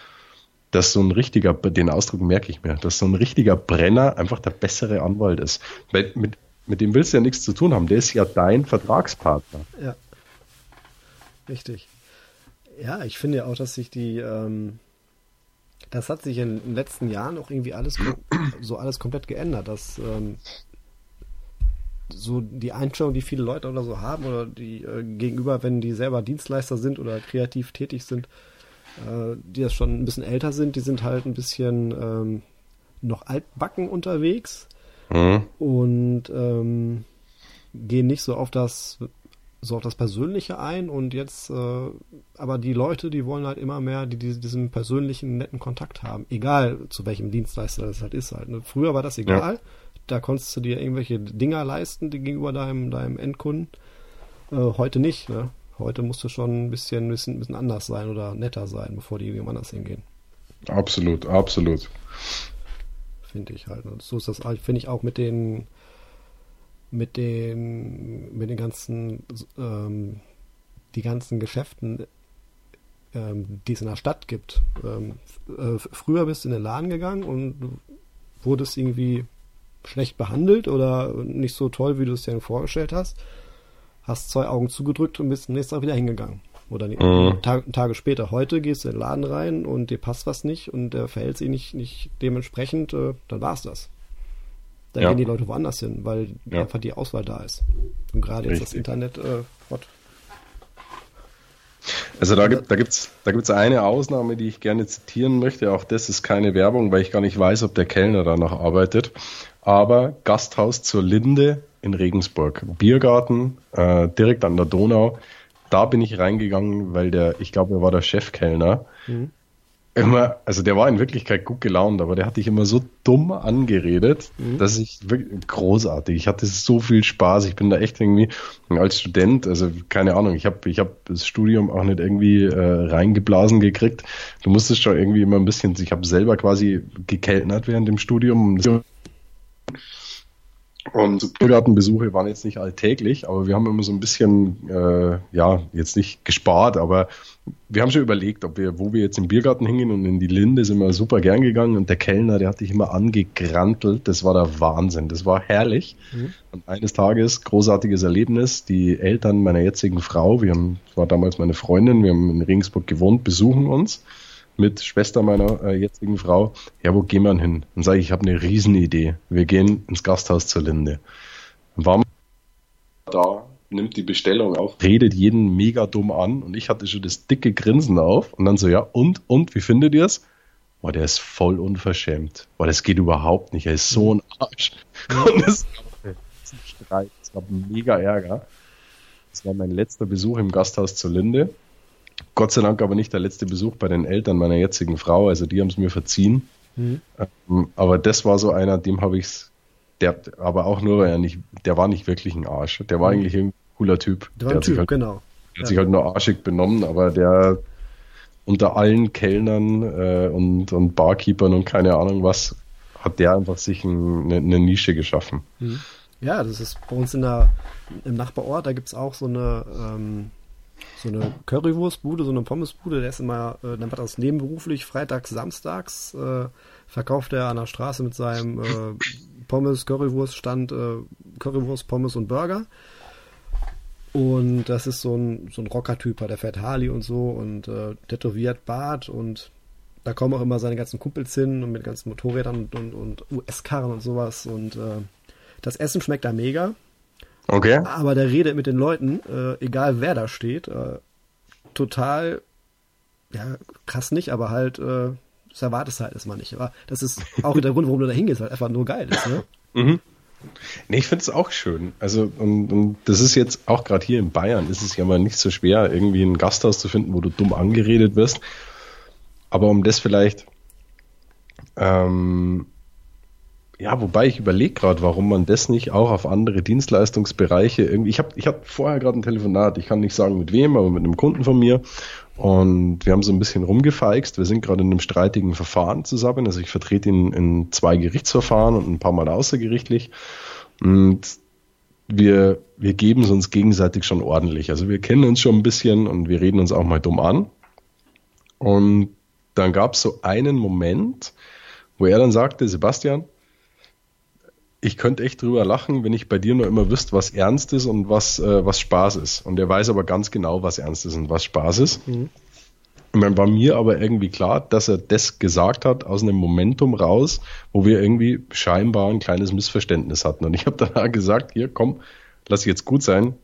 dass so ein richtiger, den Ausdruck merke ich mir, dass so ein richtiger Brenner einfach der bessere Anwalt ist. Weil mit, mit dem willst du ja nichts zu tun haben, der ist ja dein Vertragspartner. Ja. Richtig. Ja, ich finde ja auch, dass sich die, ähm, das hat sich in den letzten Jahren auch irgendwie alles so alles komplett geändert, dass ähm, so die Einstellung, die viele Leute oder so haben oder die äh, gegenüber, wenn die selber Dienstleister sind oder kreativ tätig sind, äh, die das schon ein bisschen älter sind, die sind halt ein bisschen ähm, noch altbacken unterwegs mhm. und ähm, gehen nicht so auf das so auf das Persönliche ein und jetzt äh, aber die Leute, die wollen halt immer mehr die, die, diesen persönlichen netten Kontakt haben, egal zu welchem Dienstleister das halt ist halt. Ne? Früher war das egal, ja. Da konntest du dir irgendwelche Dinger leisten die gegenüber deinem deinem Endkunden. Äh, heute nicht. Ne? Heute musst du schon ein bisschen, ein bisschen, bisschen anders sein oder netter sein, bevor die irgendwo anders hingehen. Absolut, absolut. Finde ich halt. Und so ist das, finde ich auch mit den mit den, mit den ganzen, ähm, die ganzen Geschäften, ähm, die es in der Stadt gibt. Ähm, äh, früher bist du in den Laden gegangen und wurdest irgendwie schlecht behandelt oder nicht so toll, wie du es dir vorgestellt hast. Hast zwei Augen zugedrückt und bist nächstes Mal wieder hingegangen. Oder mhm. Tag, Tage später. Heute gehst du in den Laden rein und dir passt was nicht und der verhält sich nicht, nicht dementsprechend, äh, dann war's das. Da ja. gehen die Leute woanders hin, weil ja. einfach die Auswahl da ist. Und gerade jetzt das Internet, äh, what? Also da gibt da gibt's da gibt's eine Ausnahme, die ich gerne zitieren möchte. Auch das ist keine Werbung, weil ich gar nicht weiß, ob der Kellner da noch arbeitet. Aber Gasthaus zur Linde in Regensburg, Biergarten äh, direkt an der Donau. Da bin ich reingegangen, weil der, ich glaube, er war der Chefkellner. Mhm immer, also der war in Wirklichkeit gut gelaunt, aber der hat dich immer so dumm angeredet, mhm. dass ich wirklich großartig. Ich hatte so viel Spaß. Ich bin da echt irgendwie als Student, also keine Ahnung, ich habe ich hab das Studium auch nicht irgendwie äh, reingeblasen gekriegt. Du musstest schon irgendwie immer ein bisschen, ich habe selber quasi gekellnert während dem Studium. Und Biergartenbesuche waren jetzt nicht alltäglich, aber wir haben immer so ein bisschen, äh, ja, jetzt nicht gespart, aber wir haben schon überlegt, ob wir, wo wir jetzt im Biergarten hingehen und in die Linde sind wir super gern gegangen und der Kellner, der hat dich immer angegrantelt. Das war der Wahnsinn. Das war herrlich. Mhm. Und eines Tages, großartiges Erlebnis, die Eltern meiner jetzigen Frau, wir haben, das war damals meine Freundin, wir haben in Regensburg gewohnt, besuchen uns mit Schwester meiner äh, jetzigen Frau. Ja, wo gehen wir hin? Und sage ich, ich habe eine Riesenidee. Wir gehen ins Gasthaus zur Linde. Dann wir da nimmt die Bestellung auf, redet jeden mega dumm an und ich hatte schon das dicke Grinsen auf und dann so, ja, und, und, wie findet ihr es? Boah, der ist voll unverschämt. Boah, das geht überhaupt nicht. Er ist so ein Arsch. Und es gab ein Streit, es gab mega Ärger. Das war mein letzter Besuch im Gasthaus zur Linde. Gott sei Dank aber nicht der letzte Besuch bei den Eltern meiner jetzigen Frau, also die haben es mir verziehen. Mhm. Ähm, aber das war so einer, dem habe ich es, der, aber auch nur, weil er nicht, der war nicht wirklich ein Arsch. Der war mhm. eigentlich irgendwie cooler Typ. Der, der typ, halt, genau. Der hat sich halt nur arschig benommen, aber der unter allen Kellnern äh, und, und Barkeepern und keine Ahnung was, hat der einfach sich ein, eine, eine, Nische geschaffen. Mhm. Ja, das ist bei uns in der, im Nachbarort, da gibt es auch so eine, ähm, so eine Currywurstbude, so eine Pommesbude, der ist immer, äh, der macht das nebenberuflich, freitags, samstags, äh, verkauft er an der Straße mit seinem äh, Pommes, Currywurst stand, äh, Currywurst, Pommes und Burger. Und das ist so ein, so ein Rocker-Typ, der fährt Harley und so und äh, tätowiert Bart und da kommen auch immer seine ganzen Kumpels hin und mit ganzen Motorrädern und, und, und US-Karren und sowas und äh, das Essen schmeckt da mega. Okay. Aber der redet mit den Leuten, äh, egal wer da steht, äh, total, ja, krass nicht, aber halt, äh, das erwartest du halt erstmal nicht. Aber das ist auch der Grund, warum du da hingehst, weil einfach nur geil ist, ne? Mhm. Nee, ich finde es auch schön. Also, und, und das ist jetzt auch gerade hier in Bayern, ist es ja mal nicht so schwer, irgendwie ein Gasthaus zu finden, wo du dumm angeredet wirst. Aber um das vielleicht, ähm, ja, wobei ich überlege gerade, warum man das nicht auch auf andere Dienstleistungsbereiche irgendwie. Ich habe ich hab vorher gerade ein Telefonat, ich kann nicht sagen mit wem, aber mit einem Kunden von mir. Und wir haben so ein bisschen rumgefeixt. Wir sind gerade in einem streitigen Verfahren zusammen. Also ich vertrete ihn in zwei Gerichtsverfahren und ein paar Mal außergerichtlich. Und wir, wir geben es uns gegenseitig schon ordentlich. Also wir kennen uns schon ein bisschen und wir reden uns auch mal dumm an. Und dann gab es so einen Moment, wo er dann sagte, Sebastian, ich könnte echt drüber lachen, wenn ich bei dir nur immer wüsste, was ernst ist und was, äh, was Spaß ist. Und er weiß aber ganz genau, was ernst ist und was Spaß ist. Mhm. Und dann war mir aber irgendwie klar, dass er das gesagt hat aus einem Momentum raus, wo wir irgendwie scheinbar ein kleines Missverständnis hatten. Und ich habe dann gesagt, hier, komm, lass jetzt gut sein.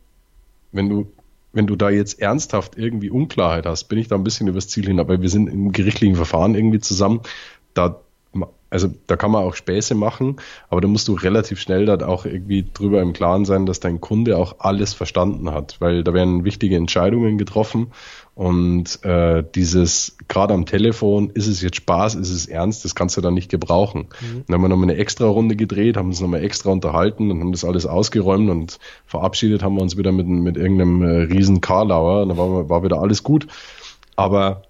Wenn du, wenn du da jetzt ernsthaft irgendwie Unklarheit hast, bin ich da ein bisschen übers Ziel hin. Aber wir sind im gerichtlichen Verfahren irgendwie zusammen. Da also da kann man auch Späße machen, aber da musst du relativ schnell dann auch irgendwie drüber im Klaren sein, dass dein Kunde auch alles verstanden hat, weil da werden wichtige Entscheidungen getroffen und äh, dieses, gerade am Telefon, ist es jetzt Spaß, ist es ernst, das kannst du dann nicht gebrauchen. Mhm. Dann haben wir nochmal eine extra Runde gedreht, haben uns nochmal extra unterhalten und haben das alles ausgeräumt und verabschiedet haben wir uns wieder mit, mit irgendeinem äh, riesen Karlauer und dann war, war wieder alles gut. Aber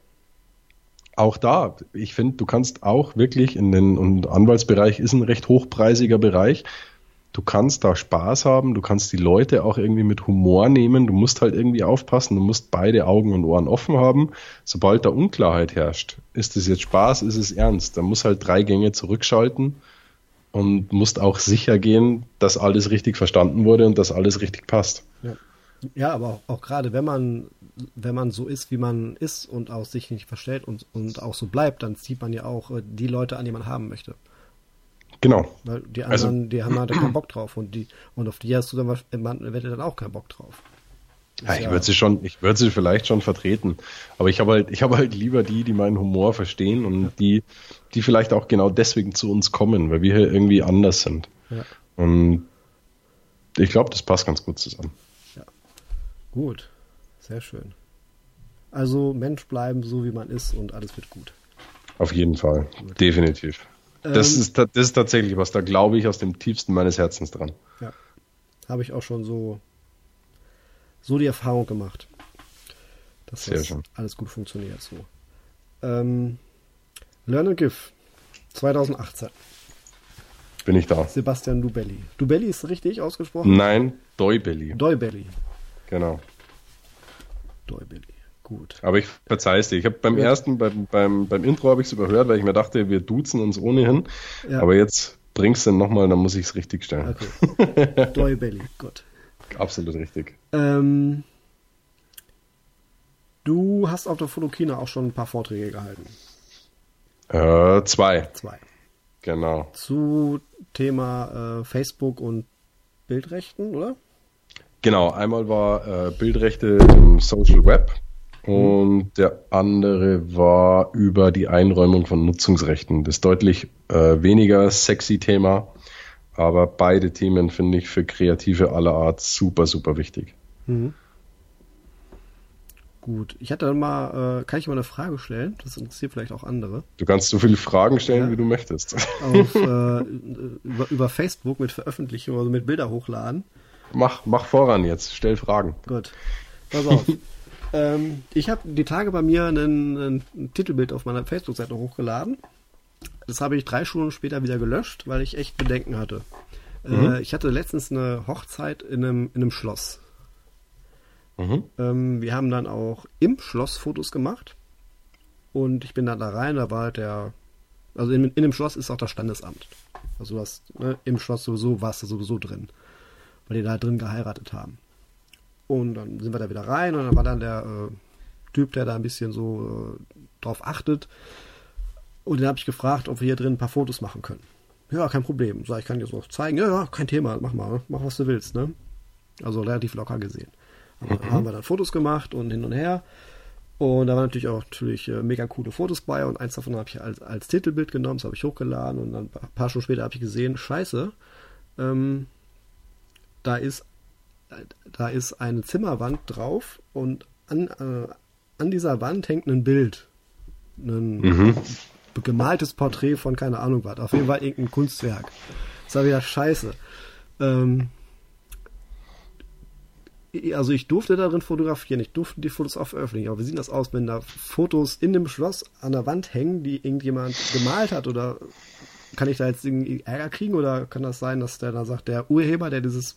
auch da, ich finde, du kannst auch wirklich in den und Anwaltsbereich ist ein recht hochpreisiger Bereich. Du kannst da Spaß haben, du kannst die Leute auch irgendwie mit Humor nehmen, du musst halt irgendwie aufpassen, du musst beide Augen und Ohren offen haben. Sobald da Unklarheit herrscht, ist es jetzt Spaß, ist es ernst, dann muss halt drei Gänge zurückschalten und musst auch sicher gehen, dass alles richtig verstanden wurde und dass alles richtig passt. Ja. Ja, aber auch, auch gerade wenn man, wenn man so ist, wie man ist und auch sich nicht verstellt und, und auch so bleibt, dann zieht man ja auch äh, die Leute an, die man haben möchte. Genau. Weil die also anderen, also, die haben halt keinen Bock drauf und die, und auf die hast du dann eventuell dann auch keinen Bock drauf. Ja, ich würde sie schon, ich würde sie vielleicht schon vertreten. Aber ich habe halt, ich habe halt lieber die, die meinen Humor verstehen und die, die vielleicht auch genau deswegen zu uns kommen, weil wir hier irgendwie anders sind. Ja. Und ich glaube, das passt ganz gut zusammen. Gut, sehr schön. Also Mensch bleiben, so wie man ist und alles wird gut. Auf jeden Fall, gut. definitiv. Das, ähm, ist, das ist tatsächlich was, da glaube ich aus dem tiefsten meines Herzens dran. Ja, habe ich auch schon so, so die Erfahrung gemacht, dass Sehr das schön. alles gut funktioniert. So. Ähm, Learn and Give 2018. Bin ich da. Sebastian Dubelli. Dubelli ist richtig ausgesprochen? Nein, Doibelli. Doibelli. Genau. Däubeli. Gut. Aber ich verzeih es dir. Ich habe beim Gut. ersten, beim, beim, beim Intro habe ich es überhört, weil ich mir dachte, wir duzen uns ohnehin. Ja. Aber jetzt bringst du nochmal, dann muss ich es richtig stellen. Okay. Däubeli, gut. Absolut richtig. Ähm, du hast auf der Fotokina auch schon ein paar Vorträge gehalten. Äh, zwei. Zwei. Genau. Zu Thema äh, Facebook und Bildrechten, oder? Genau, einmal war äh, Bildrechte im Social Web und der andere war über die Einräumung von Nutzungsrechten. Das deutlich äh, weniger sexy Thema, aber beide Themen finde ich für Kreative aller Art super, super wichtig. Mhm. Gut, ich hatte mal, äh, kann ich mal eine Frage stellen? Das interessiert vielleicht auch andere. Du kannst so viele Fragen stellen, ja. wie du möchtest. Auf, äh, über, über Facebook mit Veröffentlichung, also mit Bilder hochladen. Mach, mach voran jetzt, stell Fragen. Gut. Pass auf. ähm, ich habe die Tage bei mir ein, ein Titelbild auf meiner Facebook-Seite hochgeladen. Das habe ich drei Stunden später wieder gelöscht, weil ich echt Bedenken hatte. Äh, mhm. Äh, ich hatte letztens eine Hochzeit in einem, in einem Schloss. Mhm. Ähm, wir haben dann auch im Schloss Fotos gemacht. Und ich bin dann da rein, da war halt der, also in, in dem Schloss ist auch das Standesamt. Also du hast, ne, im Schloss sowieso warst du sowieso drin. Weil die da drin geheiratet haben. Und dann sind wir da wieder rein und dann war dann der äh, Typ, der da ein bisschen so äh, drauf achtet. Und den habe ich gefragt, ob wir hier drin ein paar Fotos machen können. Ja, kein Problem. Sag, ich kann dir so zeigen. Ja, ja, kein Thema. Mach mal. Mach, was du willst. Ne? Also relativ locker gesehen. Mhm. Haben wir dann Fotos gemacht und hin und her. Und da waren natürlich auch natürlich äh, mega coole Fotos bei und eins davon habe ich als, als Titelbild genommen, das habe ich hochgeladen und dann ein paar Stunden später habe ich gesehen, scheiße, ähm, da ist da ist eine Zimmerwand drauf und an, äh, an dieser Wand hängt ein Bild. Ein mhm. gemaltes Porträt von keine Ahnung was. Auf jeden Fall irgendein Kunstwerk. Das war wieder scheiße. Ähm, also ich durfte darin fotografieren, ich durfte die Fotos auch veröffentlichen, aber wie sieht das aus, wenn da Fotos in dem Schloss an der Wand hängen, die irgendjemand gemalt hat oder kann ich da jetzt irgendwie Ärger kriegen oder kann das sein, dass der da sagt, der Urheber, der dieses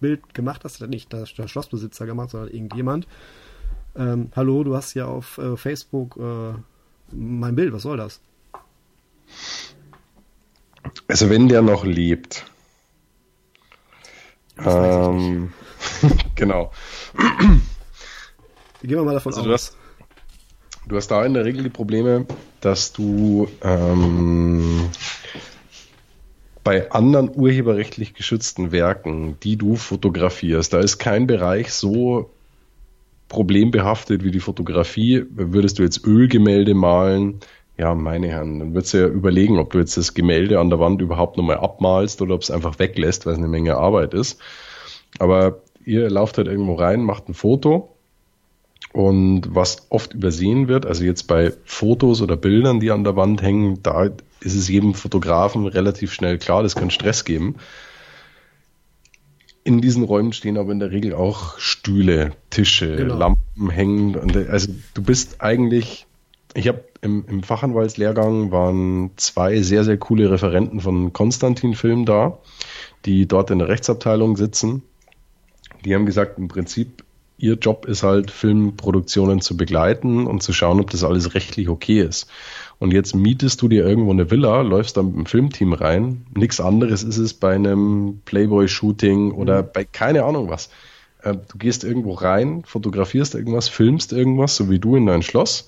Bild gemacht hat, hat nicht der, der Schlossbesitzer gemacht, sondern irgendjemand, ähm, hallo, du hast ja auf äh, Facebook äh, mein Bild, was soll das? Also wenn der noch lebt. Ähm, genau. Gehen wir mal davon also aus. Du hast, du hast da in der Regel die Probleme, dass du ähm, bei anderen urheberrechtlich geschützten Werken, die du fotografierst, da ist kein Bereich so problembehaftet wie die Fotografie. Würdest du jetzt Ölgemälde malen, ja, meine Herren, dann würdest du ja überlegen, ob du jetzt das Gemälde an der Wand überhaupt nochmal abmalst oder ob es einfach weglässt, weil es eine Menge Arbeit ist. Aber ihr lauft halt irgendwo rein, macht ein Foto und was oft übersehen wird, also jetzt bei Fotos oder Bildern, die an der Wand hängen, da ist es jedem Fotografen relativ schnell klar, das kann Stress geben. In diesen Räumen stehen aber in der Regel auch Stühle, Tische, genau. Lampen hängen. Also du bist eigentlich, ich habe im, im Fachanwaltslehrgang waren zwei sehr, sehr coole Referenten von Konstantin Film da, die dort in der Rechtsabteilung sitzen. Die haben gesagt, im Prinzip ihr Job ist halt, Filmproduktionen zu begleiten und zu schauen, ob das alles rechtlich okay ist. Und jetzt mietest du dir irgendwo eine Villa, läufst da mit dem Filmteam rein. Nichts anderes ist es bei einem Playboy-Shooting oder mhm. bei keine Ahnung was. Äh, du gehst irgendwo rein, fotografierst irgendwas, filmst irgendwas, so wie du in dein Schloss,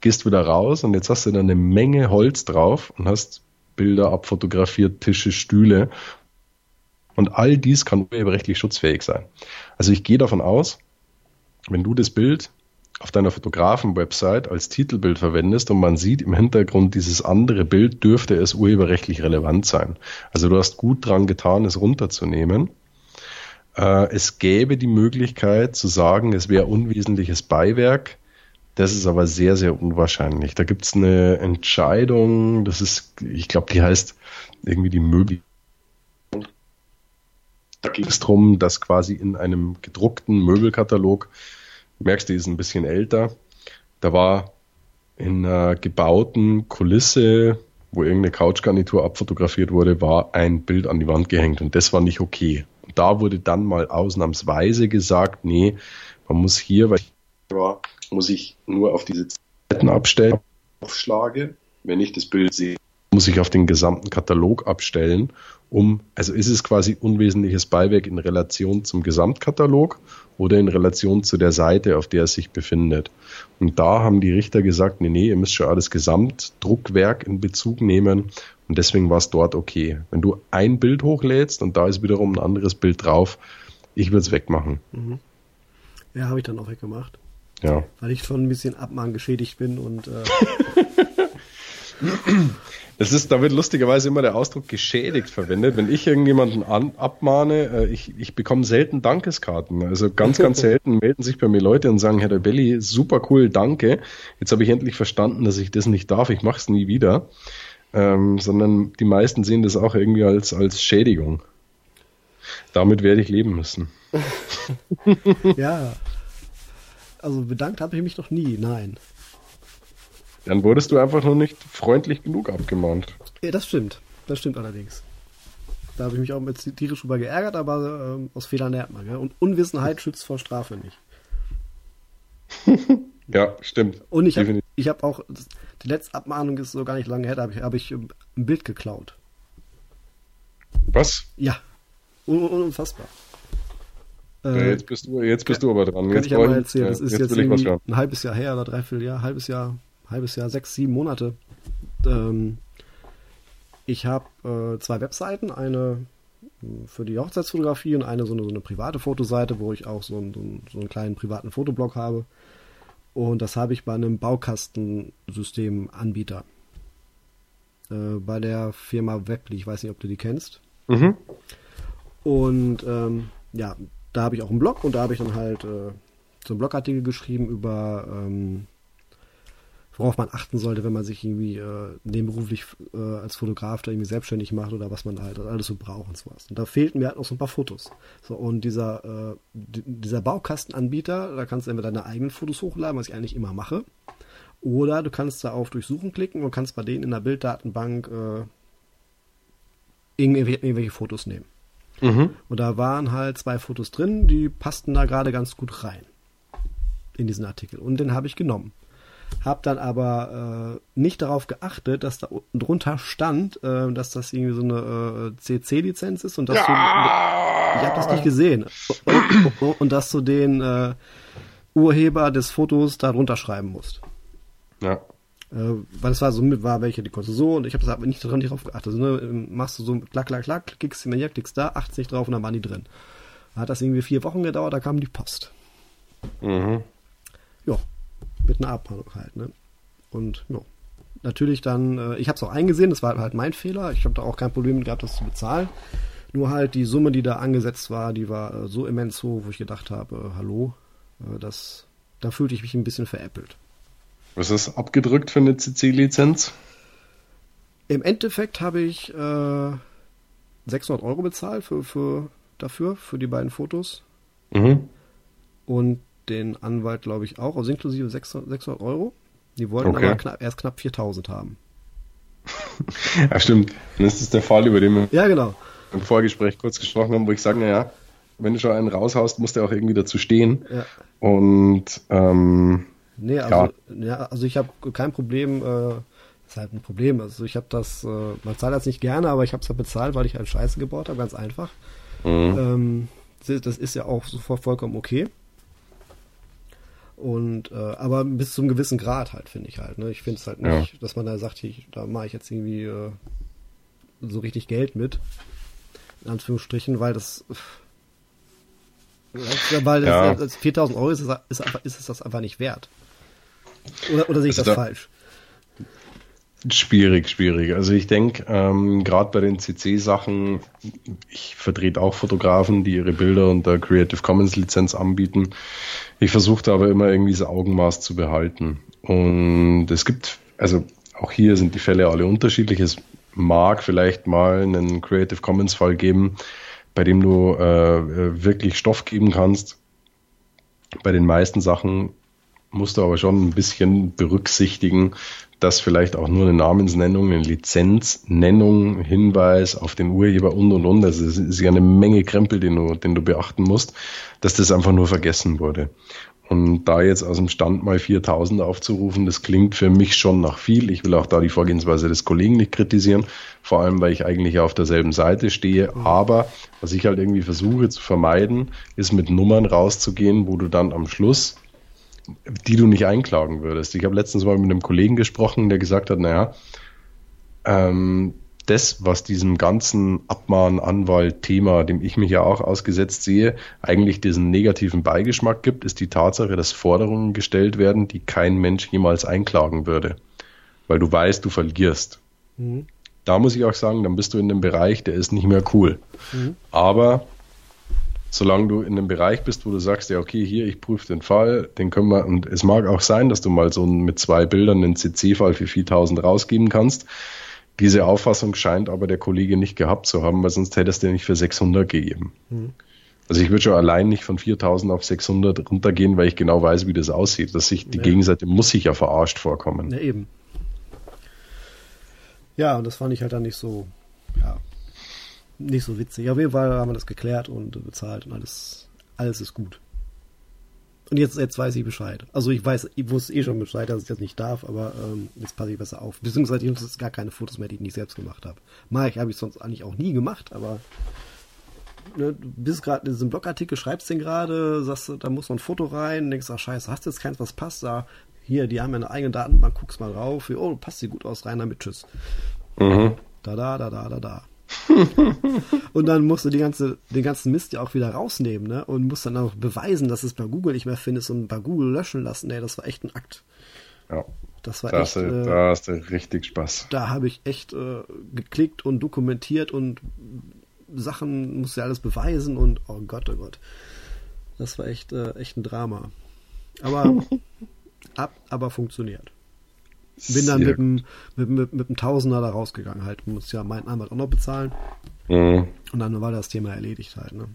gehst wieder raus und jetzt hast du da eine Menge Holz drauf und hast Bilder abfotografiert, Tische, Stühle. Und all dies kann urheberrechtlich schutzfähig sein. Also ich gehe davon aus, wenn du das Bild auf deiner Fotografen-Website als Titelbild verwendest und man sieht im Hintergrund dieses andere Bild, dürfte es urheberrechtlich relevant sein. Also du hast gut dran getan, es runterzunehmen. Äh, es gäbe die Möglichkeit zu sagen, es wäre unwesentliches Beiwerk. Das ist aber sehr, sehr unwahrscheinlich. Da gibt es eine Entscheidung, das ist, ich glaube, die heißt irgendwie die Möbel. Da ging es darum, dass quasi in einem gedruckten Möbelkatalog merkst, die ist ein bisschen älter. Da war in einer gebauten Kulisse, wo irgendeine Couchgarnitur abfotografiert wurde, war ein Bild an die Wand gehängt und das war nicht okay. Und da wurde dann mal ausnahmsweise gesagt, nee, man muss hier, weil ich war, muss ich nur auf diese Zeiten abstellen, aufschlage. Wenn ich das Bild sehe, muss ich auf den gesamten Katalog abstellen, um, also ist es quasi unwesentliches Beiwerk in Relation zum Gesamtkatalog oder in Relation zu der Seite, auf der es sich befindet. Und da haben die Richter gesagt, nee, nee, ihr müsst schon alles Gesamtdruckwerk in Bezug nehmen und deswegen war es dort okay. Wenn du ein Bild hochlädst und da ist wiederum ein anderes Bild drauf, ich würde es wegmachen. Mhm. Ja, habe ich dann auch weggemacht. Ja. Weil ich schon ein bisschen Abmahn geschädigt bin und äh, Das ist, da wird lustigerweise immer der Ausdruck geschädigt verwendet. Wenn ich irgendjemanden an, abmahne, äh, ich, ich bekomme selten Dankeskarten. Also ganz, ganz selten melden sich bei mir Leute und sagen, Herr der Belli, super cool, danke. Jetzt habe ich endlich verstanden, dass ich das nicht darf, ich mache es nie wieder. Ähm, sondern die meisten sehen das auch irgendwie als, als Schädigung. Damit werde ich leben müssen. ja. Also bedankt habe ich mich noch nie, nein. Dann wurdest du einfach noch nicht freundlich genug abgemahnt. Ja, das stimmt. Das stimmt allerdings. Da habe ich mich auch mit tierisch drüber geärgert, aber ähm, aus Fehlern lernt man. Ja? Und Unwissenheit schützt vor Strafe nicht. ja, stimmt. Und ich habe hab auch, die letzte Abmahnung ist so gar nicht lange her, da habe ich, hab ich ein Bild geklaut. Was? Ja, un unfassbar. Ja, jetzt bist du, jetzt bist kann, du aber dran. Kann jetzt ich ja mal erzählen. Das ist jetzt, jetzt ein halbes Jahr her oder dreiviertel Jahr, halbes Jahr, halbes Jahr, sechs, sieben Monate. Ähm, ich habe äh, zwei Webseiten, eine für die Hochzeitsfotografie und eine so eine, so eine private Fotoseite, wo ich auch so, ein, so einen kleinen privaten Fotoblog habe. Und das habe ich bei einem Baukastensystemanbieter. Äh, bei der Firma Webly, ich weiß nicht, ob du die kennst. Mhm. Und ähm, ja, da habe ich auch einen Blog und da habe ich dann halt äh, so einen Blogartikel geschrieben über ähm, worauf man achten sollte, wenn man sich irgendwie äh, nebenberuflich äh, als Fotograf da irgendwie selbstständig macht oder was man halt alles so braucht und sowas. Und da fehlten mir halt noch so ein paar Fotos. So, und dieser, äh, dieser Baukastenanbieter, da kannst du entweder deine eigenen Fotos hochladen, was ich eigentlich immer mache, oder du kannst da auf Durchsuchen klicken und kannst bei denen in der Bilddatenbank äh, irgendwelche, irgendwelche Fotos nehmen. Mhm. Und da waren halt zwei Fotos drin, die passten da gerade ganz gut rein in diesen Artikel. Und den habe ich genommen. Hab dann aber äh, nicht darauf geachtet, dass da unten drunter stand, äh, dass das irgendwie so eine äh, CC-Lizenz ist und dass ja! du, ich habe das nicht gesehen und, und, und dass du den äh, Urheber des Fotos da drunter schreiben musst. Ja. Äh, weil es war so mit, war welche, die konnte so und ich habe das aber nicht darauf geachtet. Also, ne, machst du so klack, klack, klack, klickst hier, klickst da, achtest nicht drauf und dann waren die drin. Hat das irgendwie vier Wochen gedauert, da kam die Post. Mhm. Ja, mit einer Abmahnung halt, ne? Und ja, natürlich dann, äh, ich habe es auch eingesehen, das war halt mein Fehler. Ich habe da auch kein Problem gehabt, das zu bezahlen. Nur halt die Summe, die da angesetzt war, die war äh, so immens hoch, wo ich gedacht habe, äh, hallo, äh, das, da fühlte ich mich ein bisschen veräppelt. Was ist abgedrückt für eine CC-Lizenz? Im Endeffekt habe ich äh, 600 Euro bezahlt für, für, dafür, für die beiden Fotos. Mhm. Und den Anwalt, glaube ich, auch, also inklusive 600, 600 Euro. Die wollten Okay. aber knapp, erst knapp 4000 haben. Ja, stimmt. Das ist der Fall, über den wir Ja, genau. im Vorgespräch kurz gesprochen haben, wo ich sage, naja, wenn du schon einen raushaust, musst du auch irgendwie dazu stehen. Ja. Und ähm, Nee, also, ja. also ich habe kein Problem, äh, ist halt ein Problem. Also ich habe das, äh, man zahlt das nicht gerne, aber ich habe es halt bezahlt, weil ich halt Scheiße gebaut habe, ganz einfach. mhm. Ähm, das das ist ja auch sofort vollkommen okay. Und äh, aber bis zum gewissen Grad halt, finde ich halt. Ne? Ich finde es halt Ja. nicht, dass man da sagt, hier, ich- da mache ich jetzt irgendwie äh, so richtig Geld mit. In Anführungsstrichen, weil das. Ja, weil Ja. das 4000 Euro ist es, ist, einfach, ist es das einfach nicht wert. Oder, oder sehe ich Also das da- falsch? Schwierig, schwierig. Also ich denke, ähm, gerade bei den CC-Sachen, ich vertrete auch Fotografen, die ihre Bilder unter Creative Commons Lizenz anbieten. Ich versuche aber immer irgendwie so Augenmaß zu behalten. Und es gibt, also auch hier sind die Fälle alle unterschiedlich. Es mag vielleicht mal einen Creative Commons Fall geben, bei dem du äh, wirklich Stoff geben kannst. Bei den meisten Sachen musst du aber schon ein bisschen berücksichtigen, dass vielleicht auch nur eine Namensnennung, eine Lizenznennung, Hinweis auf den Urheber und und und, also es ist ja eine Menge Krempel, den du, den du beachten musst, dass das einfach nur vergessen wurde. Und da jetzt aus dem Stand mal 4000 aufzurufen, das klingt für mich schon nach viel. Ich will auch da die Vorgehensweise des Kollegen nicht kritisieren, vor allem weil ich eigentlich auf derselben Seite stehe. Aber was ich halt irgendwie versuche zu vermeiden, ist mit Nummern rauszugehen, wo du dann am Schluss die du nicht einklagen würdest. Ich habe letztens mal mit einem Kollegen gesprochen, der gesagt hat, naja, ähm, das, was diesem ganzen Abmahn-Anwalt-Thema, dem ich mich ja auch ausgesetzt sehe, eigentlich diesen negativen Beigeschmack gibt, ist die Tatsache, dass Forderungen gestellt werden, die kein Mensch jemals einklagen würde. Weil du weißt, du verlierst. Mhm. Da muss ich auch sagen, dann bist du in einem Bereich, der ist nicht mehr cool. Mhm. Aber solange du in einem Bereich bist, wo du sagst, ja, okay, hier, ich prüfe den Fall, den können wir, und es mag auch sein, dass du mal so mit zwei Bildern einen CC-Fall für 4000 rausgeben kannst. Diese Auffassung scheint aber der Kollege nicht gehabt zu haben, weil sonst hättest du den nicht für 600 gegeben. Mhm. Also ich würde schon allein nicht von 4000 auf 600 runtergehen, weil ich genau weiß, wie das aussieht. Dass sich die Ja. Gegenseite muss sich ja verarscht vorkommen. Ja, eben. Ja, und das fand ich halt dann nicht so, ja, nicht so witzig. Auf jeden Fall haben wir das geklärt und bezahlt und alles, alles ist gut. Und jetzt, jetzt weiß ich Bescheid. Also ich weiß, ich wusste eh schon Bescheid, dass ich das nicht darf, aber ähm, jetzt passe ich besser auf. Beziehungsweise ich nutze gar keine Fotos mehr, die ich nicht selbst gemacht habe. Mike habe ich sonst eigentlich auch nie gemacht, aber ne, du bist gerade in diesem Blogartikel, schreibst den gerade, sagst da muss noch ein Foto rein, denkst, ach scheiße, hast du jetzt keins, was passt da? Hier, die haben ja eine eigene Datenbank, guckst mal drauf, oh, passt dir gut aus, rein damit, tschüss. Mhm. Da, da, da, da, da, da. und dann musst du die ganze, den ganzen Mist ja auch wieder rausnehmen, ne? Und musst dann auch beweisen, dass es bei Google nicht mehr findest und bei Google löschen lassen. Ey, das war echt ein Akt. Ja. Das war da echt. Hast du, äh, da hast du richtig Spaß. Da habe ich echt äh, geklickt und dokumentiert und Sachen musste ja alles beweisen und oh Gott, oh Gott. Das war echt, äh, echt ein Drama. Aber, ab, aber funktioniert. Bin dann mit dem, mit, mit, mit dem Tausender da rausgegangen halt. Muss ja meinen Anwalt auch noch bezahlen. Mhm. Und dann war das Thema erledigt halt, ne?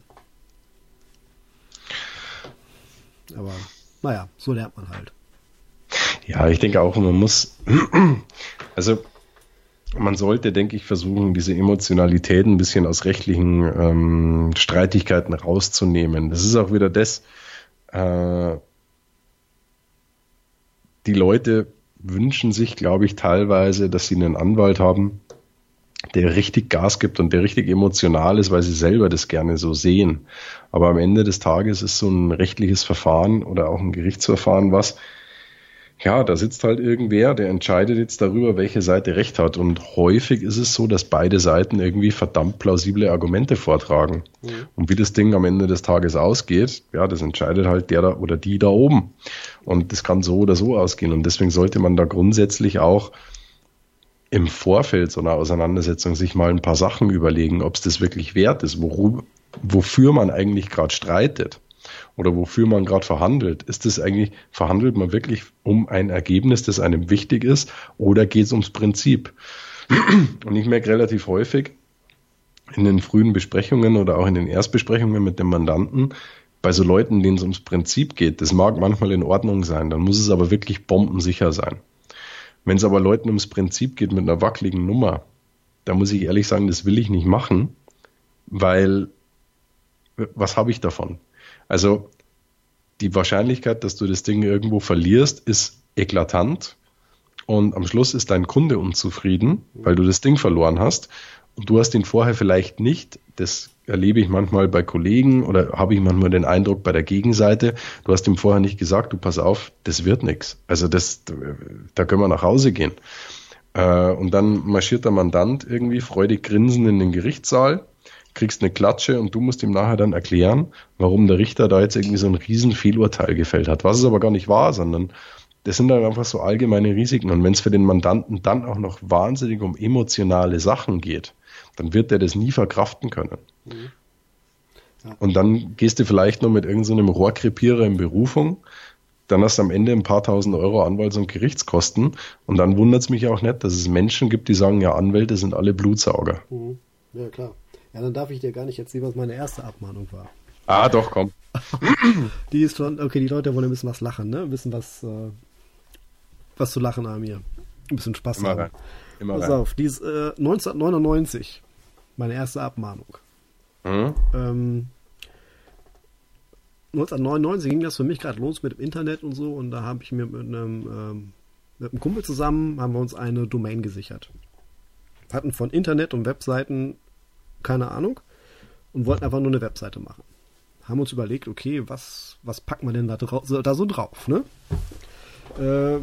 Aber, naja, so lernt man halt. Ja, ich denke auch, man muss, also man sollte, denke ich, versuchen, diese Emotionalität ein bisschen aus rechtlichen ähm, Streitigkeiten rauszunehmen. Das ist auch wieder das, äh, die Leute wünschen sich, glaube ich, teilweise, dass sie einen Anwalt haben, der richtig Gas gibt und der richtig emotional ist, weil sie selber das gerne so sehen. Aber am Ende des Tages ist so ein rechtliches Verfahren oder auch ein Gerichtsverfahren was, ja, da sitzt halt irgendwer, der entscheidet jetzt darüber, welche Seite recht hat. Und häufig ist es so, dass beide Seiten irgendwie verdammt plausible Argumente vortragen. Mhm. Und wie das Ding am Ende des Tages ausgeht, ja, das entscheidet halt der da oder die da oben. Und das kann so oder so ausgehen. Und deswegen sollte man da grundsätzlich auch im Vorfeld so einer Auseinandersetzung sich mal ein paar Sachen überlegen, ob es das wirklich wert ist, worüber, wofür man eigentlich gerade streitet oder wofür man gerade verhandelt. Ist es eigentlich, verhandelt man wirklich um ein Ergebnis, das einem wichtig ist, oder geht es ums Prinzip? Und ich merke relativ häufig in den frühen Besprechungen oder auch in den Erstbesprechungen mit dem Mandanten, bei so Leuten, denen es ums Prinzip geht, das mag manchmal in Ordnung sein, dann muss es aber wirklich bombensicher sein. Wenn es aber Leuten ums Prinzip geht mit einer wackeligen Nummer, da muss ich ehrlich sagen, das will ich nicht machen, weil was habe ich davon? Also die Wahrscheinlichkeit, dass du das Ding irgendwo verlierst, ist eklatant. Und am Schluss ist dein Kunde unzufrieden, weil du das Ding verloren hast. Und du hast ihn vorher vielleicht nicht. Das erlebe ich manchmal bei Kollegen oder habe ich manchmal den Eindruck bei der Gegenseite. Du hast ihm vorher nicht gesagt, du pass auf, das wird nichts. Also das, da können wir nach Hause gehen. Äh, und dann marschiert der Mandant irgendwie freudig grinsend in den Gerichtssaal kriegst eine Klatsche und du musst ihm nachher dann erklären, warum der Richter da jetzt irgendwie so ein riesen Fehlurteil gefällt hat. Was es aber gar nicht war, sondern das sind dann einfach so allgemeine Risiken. Und wenn es für den Mandanten dann auch noch wahnsinnig um emotionale Sachen geht, dann wird er das nie verkraften können. Mhm. Ja. Und dann gehst du vielleicht noch mit irgendeinem so Rohrkrepierer in Berufung, dann hast du am Ende ein paar tausend Euro Anwalts- und Gerichtskosten. Und dann wundert es mich auch nicht, dass es Menschen gibt, die sagen, ja, Anwälte sind alle Blutsauger. Mhm. Ja, klar. Ja, dann darf ich dir gar nicht erzählen, was meine erste Abmahnung war. Ah, doch, komm. die ist schon, okay, die Leute wollen ein bisschen was lachen, ne? Ein bisschen was, äh, was zu lachen haben hier. Ein bisschen Spaß Immer haben. Rein. Immer Pass rein. auf, die ist äh, 1999. Meine erste Abmahnung. Mhm. Ähm, 1999 ging das für mich gerade los mit dem Internet und so und da habe ich mir mit einem, ähm, mit einem Kumpel zusammen haben wir uns eine Domain gesichert. Hatten von Internet und Webseiten keine Ahnung, und wollten einfach nur eine Webseite machen. Haben uns überlegt, okay, was, was packt man denn da, da so drauf, ne? Äh,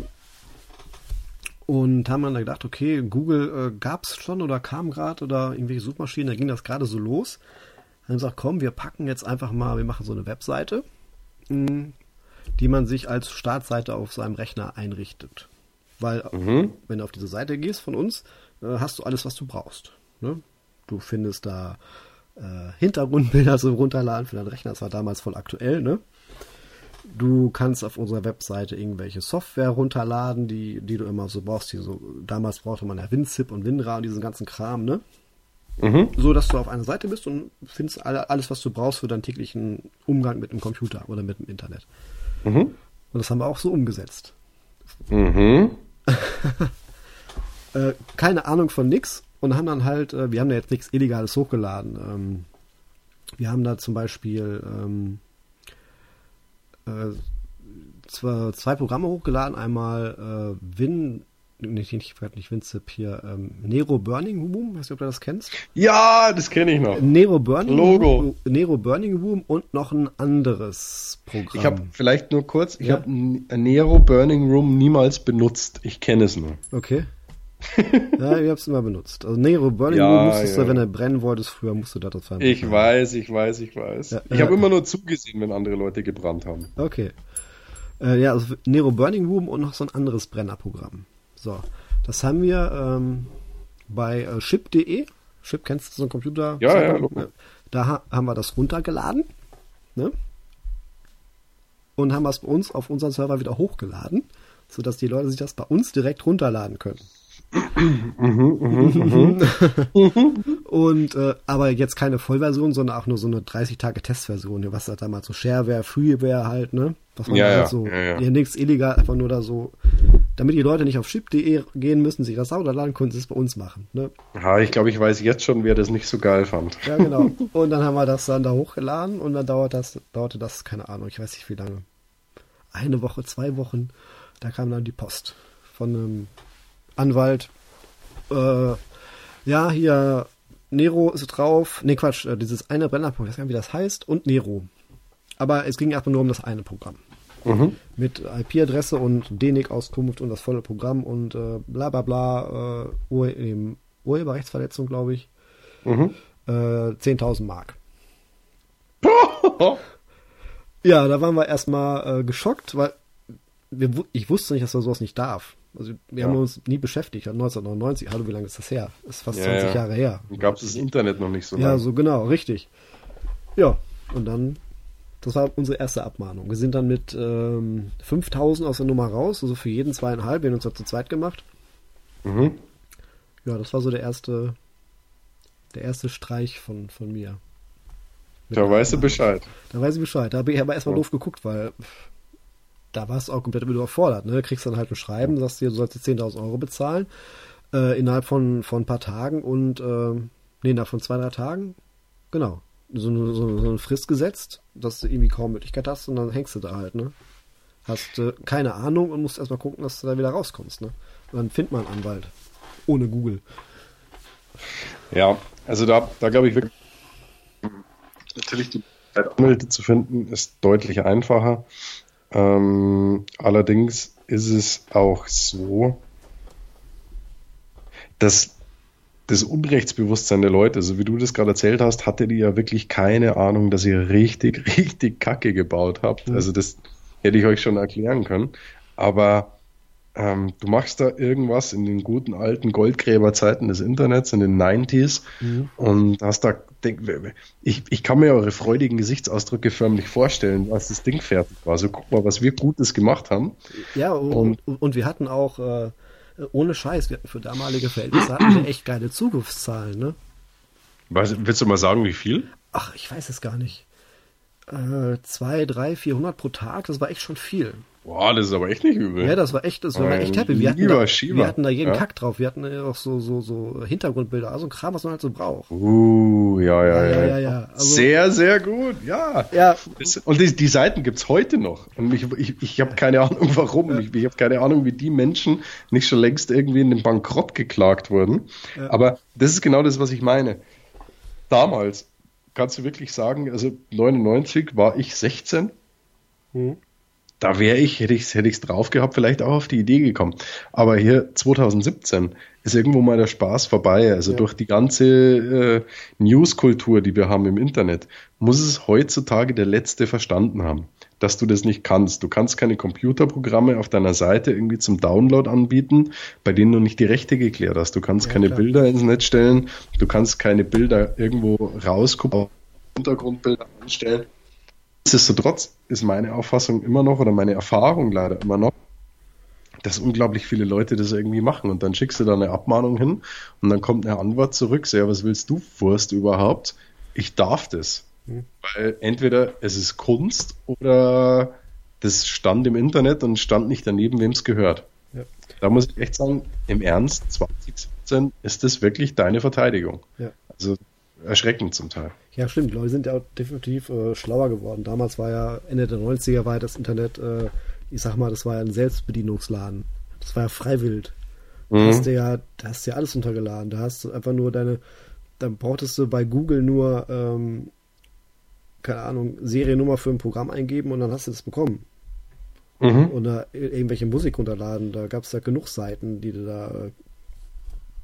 und haben dann gedacht, okay, Google äh, gab es schon oder kam gerade oder irgendwelche Suchmaschinen, da ging das gerade so los. Haben gesagt, komm, wir packen jetzt einfach mal, wir machen so eine Webseite, mh, hm, die man sich als Startseite auf seinem Rechner einrichtet. Weil, mhm. wenn du auf diese Seite gehst von uns, äh, hast du alles, was du brauchst. Ne? Du findest da äh, Hintergrundbilder zum Runterladen für deinen Rechner. Das war damals voll aktuell, ne? Du kannst auf unserer Webseite irgendwelche Software runterladen, die, die du immer so brauchst. Die so, damals brauchte man ja WinZip und WinRAR und diesen ganzen Kram, ne? Mhm. So, dass du auf einer Seite bist und findest alles, was du brauchst für deinen täglichen Umgang mit dem Computer oder mit dem Internet. Mhm. Und das haben wir auch so umgesetzt. Mhm. äh, keine Ahnung von nix und haben dann halt, äh, wir haben da jetzt nichts Illegales hochgeladen. Ähm, wir haben da zum Beispiel ähm, äh, zwei, Programme hochgeladen. Einmal äh, Win, nicht, nicht, nicht WinZip hier, ähm, Nero Burning Boom, weiß nicht, ob du das kennst. Ja, das kenne ich noch. Nero Burning Logo. Boom, Nero Burning Boom und noch ein anderes Programm. Ich habe vielleicht nur kurz, ich Ja. habe Nero Burning Room niemals benutzt. Ich kenne es nur. Okay. ja, ich hab's immer benutzt. Also Nero Burning Ja, musstest ja. du, wenn du brennen wolltest, früher musst du da drauf Ich weiß, ich weiß, ich weiß. Ja, ich habe immer nur zugesehen, wenn andere Leute gebrannt haben. Okay. Äh, ja, also Nero Burning Room und noch so ein anderes Brennerprogramm. So, das haben wir ähm, bei äh, ship.de. Ship kennst du so einen Computer? Ja, ja, Logo. Da ha haben wir das runtergeladen. Ne? Und haben das bei uns auf unseren Server wieder hochgeladen, sodass die Leute sich das bei uns direkt runterladen können. Und äh, aber jetzt keine Vollversion, sondern auch nur so eine 30 Tage Testversion, was da damals so Shareware, Freeware halt, ne? Was man Ja, da ja, halt so, ja, ja. nichts illegal, einfach nur da so, damit die Leute nicht auf ship.de gehen müssen, sich das runterladen, können sie es bei uns machen, ne? Ja, ich glaube, ich weiß jetzt schon, wer das nicht so geil fand. Ja, genau. und dann haben wir das dann da hochgeladen und dann dauert das, dauerte das, keine Ahnung, ich weiß nicht wie lange. Eine Woche, zwei Wochen, da kam dann die Post von einem Anwalt. Äh, ja, hier, Nero ist drauf. Nee, Quatsch, äh, dieses eine Brennerprogramm, ich weiß gar nicht, wie das heißt, und Nero. Aber es ging erstmal nur um das eine Programm. Mhm. Mit IP-Adresse und DNIC-Auskunft und das volle Programm und äh, bla bla bla, äh, Ur Urheberrechtsverletzung, glaube ich. Mhm. Äh, 10.000 Mark. Ja, da waren wir erstmal äh, geschockt, weil wir, ich wusste nicht, dass man sowas nicht darf. Also wir Ja. haben uns nie beschäftigt. 1999, hallo, wie lange ist das her? Das ist fast Ja, 20 ja. Jahre her. Gab es das Internet noch nicht so Ja, lange. so genau, richtig. Ja, und dann, das war unsere erste Abmahnung. Wir sind dann mit ähm, 5000 aus der Nummer raus, also für jeden zweieinhalb, wir haben uns da zu zweit gemacht. Mhm. Ja, das war so der erste, der erste Streich von, von mir. Da weißt du. Bescheid. Da weiß ich Bescheid. Da habe ich aber erstmal Ja. doof geguckt, weil pff, da warst du auch komplett überfordert. Ne? Du kriegst dann halt ein Schreiben, sagst dir, du sollst jetzt 10.000 Euro bezahlen äh, innerhalb von, von ein paar Tagen und äh, nee, innerhalb von zwei, drei Tagen. Genau. So, eine- so, so eine Frist gesetzt, dass du irgendwie kaum Möglichkeit hast und dann hängst du da halt. Ne? Hast äh, keine Ahnung und musst erstmal gucken, dass du da wieder rauskommst. Ne? Und dann findet man einen Anwalt. Ohne Google. Ja, also da, da glaube ich wirklich, natürlich die Anwälte zu finden, ist deutlich einfacher. Ähm, allerdings ist es auch so, dass das Unrechtsbewusstsein der Leute, so wie du das gerade erzählt hast, hatte die ja wirklich keine Ahnung, dass ihr richtig, richtig Kacke gebaut habt. Also das hätte ich euch schon erklären können. Aber ähm, du machst da irgendwas in den guten alten Goldgräberzeiten des Internets, in den 90s und hast da, denk, ich, ich kann mir eure freudigen Gesichtsausdrücke förmlich vorstellen, als das Ding fertig war. So guck mal, was wir Gutes gemacht haben. Ja, und, und, wir hatten auch, äh, ohne Scheiß, wir hatten für damalige Verhältnisse hatten wir echt geile Zugriffszahlen, ne? Weißt, willst du mal sagen, wie viel? Ach, ich weiß es gar nicht. Äh, zwei, drei, vierhundert pro Tag, das war echt schon viel. Boah, das ist aber echt nicht übel. Ja, das war echt, das war Ein echt happy. Wir hatten, da, wir hatten da jeden Ja. Kack drauf. Wir hatten ja auch so, so, so Hintergrundbilder, also ein Kram, was man halt so braucht. Uh, ja, ja, Ja, ja. ja, ja. Also- sehr, sehr gut, ja. Ja, Das, und die, die Seiten gibt's heute noch. Und ich, ich, ich habe keine Ahnung, warum. Ich, ich habe keine Ahnung, wie die Menschen nicht schon längst irgendwie in den Bankrott geklagt wurden. Aber das ist genau das, was ich meine. Damals kannst du wirklich sagen, also 99 war ich 16. Da wäre ich, hätte ich es hätte ich's drauf gehabt, vielleicht auch auf die Idee gekommen. Aber hier 2017 ist irgendwo mal der Spaß vorbei. Also Ja. durch die ganze äh, News-Kultur, die wir haben im Internet, muss es heutzutage der Letzte verstanden haben, dass du das nicht kannst. Du kannst keine Computerprogramme auf deiner Seite irgendwie zum Download anbieten, bei denen du nicht die Rechte geklärt hast. Du kannst Ja, keine klar. Bilder ins Netz stellen, du kannst keine Bilder irgendwo rausgucken, Hintergrundbilder anstellen. Nichtsdestotrotz ist meine Auffassung immer noch oder meine Erfahrung leider immer noch, dass unglaublich viele Leute das irgendwie machen und dann schickst du da eine Abmahnung hin und dann kommt eine Antwort zurück, so, ja, was willst du, Wurst überhaupt? Ich darf das. Hm. Weil entweder es ist Kunst oder das stand im Internet und stand nicht daneben, wem es gehört. Ja. Da muss ich echt sagen, im Ernst, 2017 ist das wirklich deine Verteidigung. Ja. Also erschreckend zum Teil. Ja, stimmt. Leute sind ja auch definitiv äh, schlauer geworden. Damals war ja Ende der 90er war ja das Internet äh, ich sag mal, das war ja ein Selbstbedienungsladen. Das war ja freiwillig. Da mhm. hast du ja, da hast du ja alles untergeladen. Da hast du einfach nur deine, dann brauchtest du bei Google nur, ähm, keine Ahnung, Seriennummer für ein Programm eingeben und dann hast du das bekommen. Mhm. Oder irgendwelche Musik runterladen. Da gab es ja genug Seiten, die du da. Äh,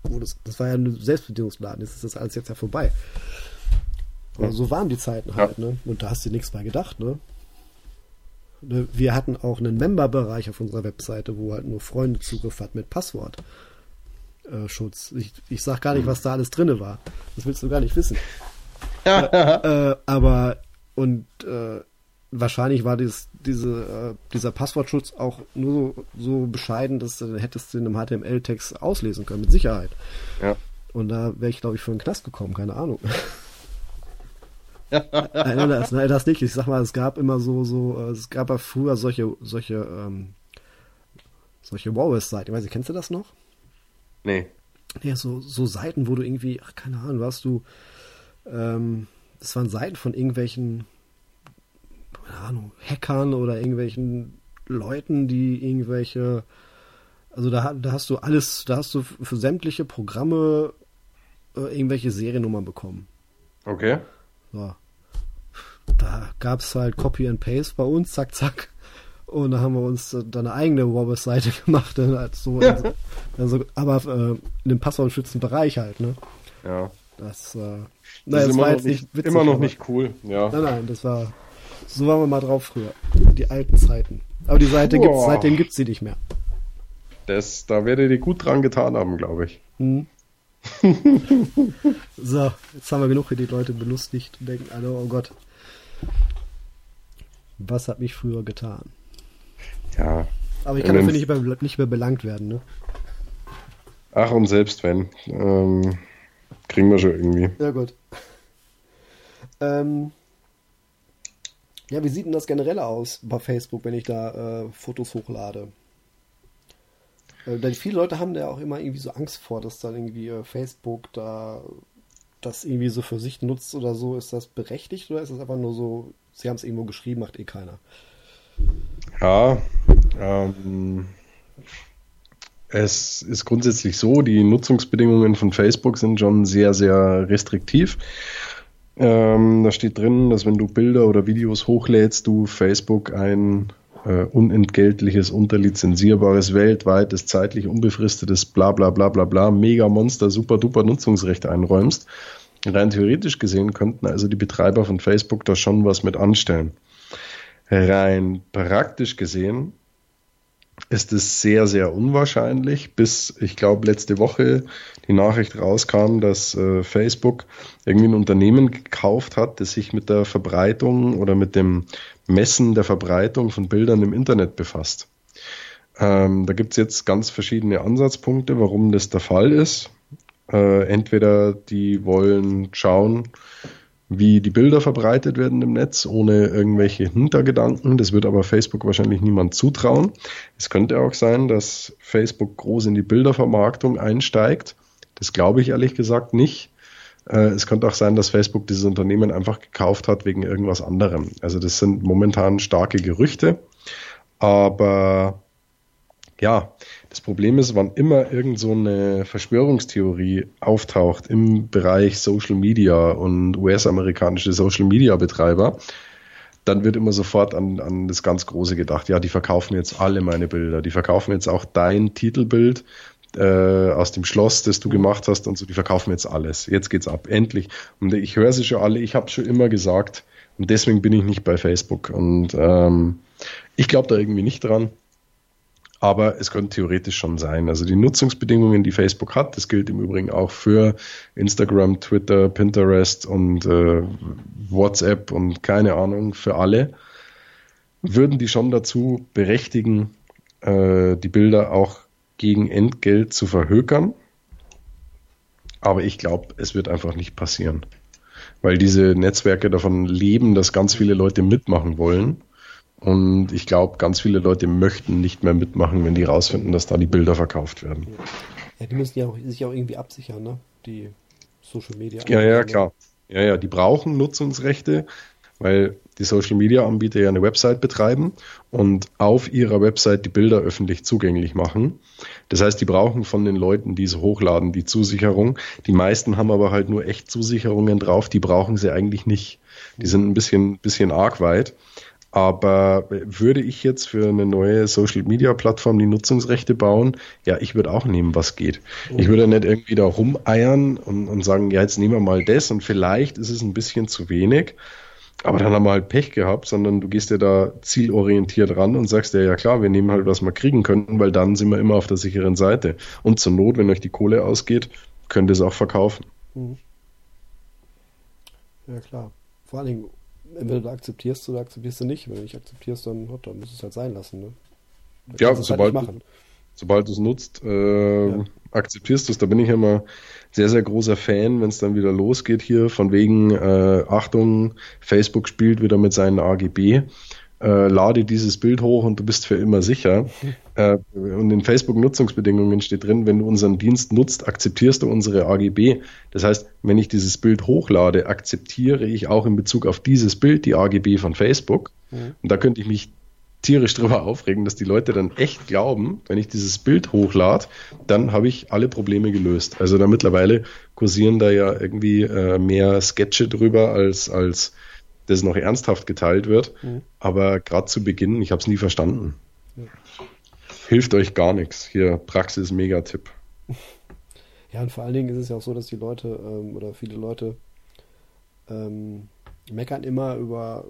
wo das, das war ja ein Selbstbedienungsladen, jetzt ist das alles jetzt ja vorbei. Aber so waren die Zeiten halt, ja. ne? Und da hast du nichts bei gedacht, ne? ne? Wir hatten auch einen Member-Bereich auf unserer Webseite, wo halt nur Freunde Zugriff hat mit Passwortschutz. Äh, ich, ich sag gar nicht, was da alles drinne war. Das willst du gar nicht wissen. äh, äh, aber und äh, wahrscheinlich war dieses, diese, äh, dieser Passwortschutz auch nur so, so bescheiden, dass du hättest du in einem HTML-Text auslesen können, mit Sicherheit. Ja. Und da wäre ich, glaube ich, für einen Knast gekommen, keine Ahnung. Nein, das, nein, das nicht. Ich sag mal, es gab immer so, so, äh, es gab ja früher solche, solche, ähm, solche WordPress-Seiten. Ich weiß nicht, kennst du das noch? Nee. Ja, so, so Seiten, wo du irgendwie, ach, keine Ahnung, warst du, ähm, das waren Seiten von irgendwelchen keine Ahnung, Hackern oder irgendwelchen Leuten, die irgendwelche, also da, da hast du alles, da hast du für sämtliche Programme äh, irgendwelche Seriennummern bekommen. Okay. So. Da gab es halt Copy and Paste bei uns, zack, zack. Und da haben wir uns dann eine eigene Wobbers-Seite gemacht, dann halt so, ja. also, aber äh, in dem passwortschützenden Bereich halt, ne? Ja. Das, äh, das naja, ist immer, noch nicht, witzig, immer noch nicht cool, ja. Nein, nein, das war, so waren wir mal drauf früher. Die alten Zeiten. Aber die Seite Boah. gibt's, seitdem gibt es sie nicht mehr. Das, da werdet ihr gut dran getan haben, glaube ich. Hm. so, jetzt haben wir genug hier die Leute belustigt und denken alle, oh Gott. Was hat mich früher getan? Ja. Aber ich kann dafür nicht mehr, nicht mehr belangt werden, ne? Ach, und selbst wenn. Ähm, kriegen wir schon irgendwie. Ja, gut. Ähm, ja, wie sieht denn das generell aus bei Facebook, wenn ich da äh, Fotos hochlade? Äh, denn viele Leute haben da auch immer irgendwie so Angst vor, dass dann irgendwie äh, Facebook da das irgendwie so für sich nutzt oder so. Ist das berechtigt oder ist das einfach nur so, sie haben es irgendwo geschrieben, macht eh keiner? Ja, ähm, es ist grundsätzlich so, die Nutzungsbedingungen von Facebook sind schon sehr, sehr restriktiv. Ähm, da steht drin, dass wenn du Bilder oder Videos hochlädst, du Facebook ein äh, unentgeltliches, unterlizenzierbares, weltweites, zeitlich unbefristetes, bla bla bla bla bla, mega Monster, super duper Nutzungsrecht einräumst. Rein theoretisch gesehen könnten also die Betreiber von Facebook da schon was mit anstellen. Rein praktisch gesehen ist es sehr, sehr unwahrscheinlich, bis ich glaube letzte Woche die Nachricht rauskam, dass äh, Facebook irgendwie ein Unternehmen gekauft hat, das sich mit der Verbreitung oder mit dem Messen der Verbreitung von Bildern im Internet befasst. Ähm, da gibt es jetzt ganz verschiedene Ansatzpunkte, warum das der Fall ist. Äh, entweder die wollen schauen, wie die Bilder verbreitet werden im Netz, ohne irgendwelche Hintergedanken. Das wird aber Facebook wahrscheinlich niemand zutrauen. Es könnte auch sein, dass Facebook groß in die Bildervermarktung einsteigt. Das glaube ich ehrlich gesagt nicht. Äh, es könnte auch sein, dass Facebook dieses Unternehmen einfach gekauft hat wegen irgendwas anderem. Also das sind momentan starke Gerüchte. Aber ja, das Problem ist, wann immer irgend so eine Verschwörungstheorie auftaucht im Bereich Social Media und US-amerikanische Social Media Betreiber, dann wird immer sofort an, an das ganz Große gedacht. Ja, die verkaufen jetzt alle meine Bilder. Die verkaufen jetzt auch dein Titelbild äh, aus dem Schloss, das du gemacht hast und so. Die verkaufen jetzt alles. Jetzt geht's ab. Endlich. Und ich höre sie schon alle. Ich habe schon immer gesagt. Und deswegen bin ich nicht bei Facebook. Und ähm, ich glaube da irgendwie nicht dran. Aber es könnte theoretisch schon sein. Also die Nutzungsbedingungen, die Facebook hat, das gilt im Übrigen auch für Instagram, Twitter, Pinterest und äh, WhatsApp und keine Ahnung, für alle, würden die schon dazu berechtigen, äh, die Bilder auch gegen Entgelt zu verhökern. Aber ich glaube, es wird einfach nicht passieren. Weil diese Netzwerke davon leben, dass ganz viele Leute mitmachen wollen und ich glaube, ganz viele Leute möchten nicht mehr mitmachen, wenn die rausfinden, dass da die Bilder verkauft werden. Ja, die müssen ja auch, sich auch irgendwie absichern, ne? Die Social Media. Ja, ja, klar. Ja, ja, die brauchen Nutzungsrechte, weil die Social Media Anbieter ja eine Website betreiben und auf ihrer Website die Bilder öffentlich zugänglich machen. Das heißt, die brauchen von den Leuten, die es hochladen, die Zusicherung. Die meisten haben aber halt nur echt Zusicherungen drauf, die brauchen sie eigentlich nicht. Die sind ein bisschen, bisschen arg weit. Aber würde ich jetzt für eine neue Social Media Plattform die Nutzungsrechte bauen, ja, ich würde auch nehmen, was geht. Ich würde nicht irgendwie da rumeiern und, und sagen, ja, jetzt nehmen wir mal das und vielleicht ist es ein bisschen zu wenig. Aber dann haben wir halt Pech gehabt, sondern du gehst ja da zielorientiert ran und sagst ja, ja klar, wir nehmen halt, was wir kriegen könnten, weil dann sind wir immer auf der sicheren Seite. Und zur Not, wenn euch die Kohle ausgeht, könnt ihr es auch verkaufen. Mhm. Ja klar. Vor allen Dingen, entweder du akzeptierst oder akzeptierst du nicht. Wenn du nicht akzeptierst, dann, dann musst du es halt sein lassen. Ne? Ja, halt sobald, halt sobald du es nutzt, äh, ja. Akzeptierst du es. Da bin ich immer sehr, sehr großer Fan, wenn es dann wieder losgeht hier, von wegen, äh, Achtung, Facebook spielt wieder mit seinen AGB äh, lade dieses Bild hoch und du bist für immer sicher. Äh, und in Facebook-Nutzungsbedingungen steht drin, wenn du unseren Dienst nutzt, akzeptierst du unsere AGB. Das heißt, wenn ich dieses Bild hochlade, akzeptiere ich auch in Bezug auf dieses Bild die AGB von Facebook. Mhm. Und da könnte ich mich tierisch drüber aufregen, dass die Leute dann echt glauben, wenn ich dieses Bild hochlade, dann habe ich alle Probleme gelöst. Also da mittlerweile kursieren da ja irgendwie äh, mehr Sketche drüber als, als das noch ernsthaft geteilt wird. Mhm. Aber gerade zu Beginn, ich habe es nie verstanden. Ja. Hilft euch gar nichts. Hier Praxis-Megatipp. Ja, und vor allen Dingen ist es ja auch so, dass die Leute ähm, oder viele Leute ähm, meckern immer über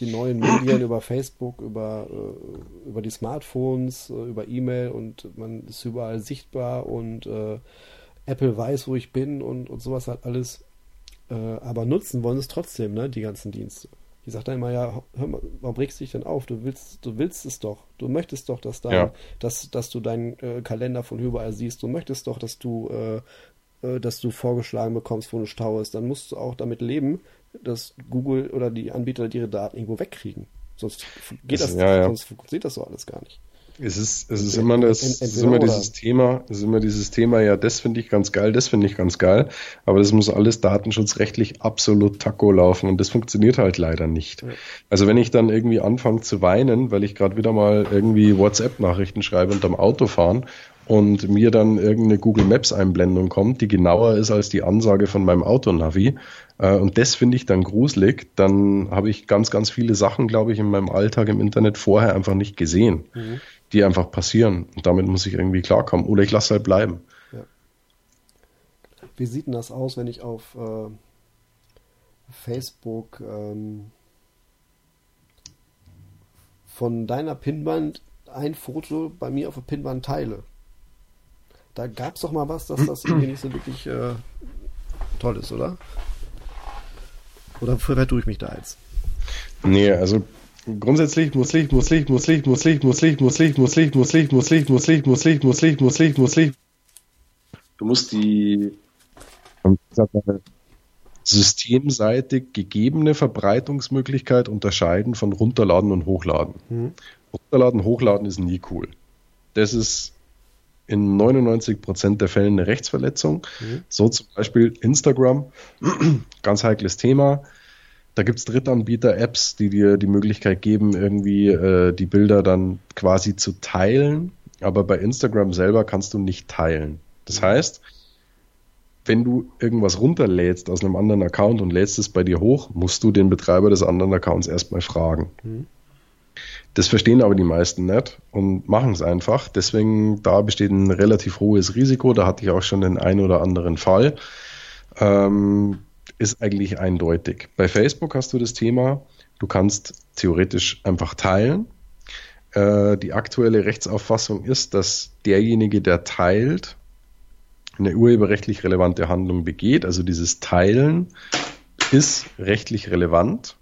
die neuen Medien, über Facebook, über, äh, über die Smartphones, äh, über E-Mail und man ist überall sichtbar und äh, Apple weiß, wo ich bin und, und sowas halt alles. Äh, aber nutzen wollen es trotzdem, ne, die ganzen Dienste. Die sagt dann immer, ja, hör mal, warum regst du dich denn auf? Du willst, du willst es doch. Du möchtest doch, dass, dein, ja. dass, dass du deinen äh, Kalender von überall siehst. Du möchtest doch, dass du, äh, dass du vorgeschlagen bekommst, wo ein Stau ist. Dann musst du auch damit leben, dass Google oder die Anbieter ihre Daten irgendwo wegkriegen. Sonst geht das, das ja, ja. sonst funktioniert das so alles gar nicht. Es ist, es ist immer das, es ist immer dieses Thema, es ist immer dieses Thema, ja, das finde ich ganz geil, das finde ich ganz geil, aber das muss alles datenschutzrechtlich absolut taco laufen und das funktioniert halt leider nicht. Ja. Also wenn ich dann irgendwie anfange zu weinen, weil ich gerade wieder mal irgendwie WhatsApp-Nachrichten schreibe unterm Autofahren und mir dann irgendeine Google Maps Einblendung kommt, die genauer ist als die Ansage von meinem Autonavi und das finde ich dann gruselig, dann habe ich ganz, ganz viele Sachen, glaube ich, in meinem Alltag im Internet vorher einfach nicht gesehen. Mhm die einfach passieren. Und damit muss ich irgendwie klarkommen. Oder ich lasse halt bleiben. Ja. Wie sieht denn das aus, wenn ich auf äh, Facebook ähm, von deiner Pinwand ein Foto bei mir auf der Pinwand teile? Da gab es doch mal was, dass das irgendwie nicht so wirklich äh, toll ist, oder? Oder vertue ich mich da jetzt? Nee, also grundsätzlich muss Licht, muss Licht, muss Licht, muss Licht, muss Licht, muss Licht, muss Licht, muss Licht, muss Licht, muss Licht, muss Licht, muss Licht, muss Licht, muss Licht. Du musst die systemseitig gegebene Verbreitungsmöglichkeit unterscheiden von runterladen und hochladen. Mhm. Runterladen, hochladen ist nie cool. Das ist in 99% der Fälle eine Rechtsverletzung. Mhm. So zum Beispiel Instagram, ganz heikles Thema. Da gibt es Drittanbieter-Apps, die dir die Möglichkeit geben, irgendwie äh, die Bilder dann quasi zu teilen. Aber bei Instagram selber kannst du nicht teilen. Das heißt, wenn du irgendwas runterlädst aus einem anderen Account und lädst es bei dir hoch, musst du den Betreiber des anderen Accounts erstmal fragen. Mhm. Das verstehen aber die meisten nicht und machen es einfach. Deswegen, da besteht ein relativ hohes Risiko. Da hatte ich auch schon den einen oder anderen Fall. Ähm, ist eigentlich eindeutig. Bei Facebook hast du das Thema, du kannst theoretisch einfach teilen. Äh, die aktuelle Rechtsauffassung ist, dass derjenige, der teilt, eine urheberrechtlich relevante Handlung begeht. Also dieses Teilen ist rechtlich relevant,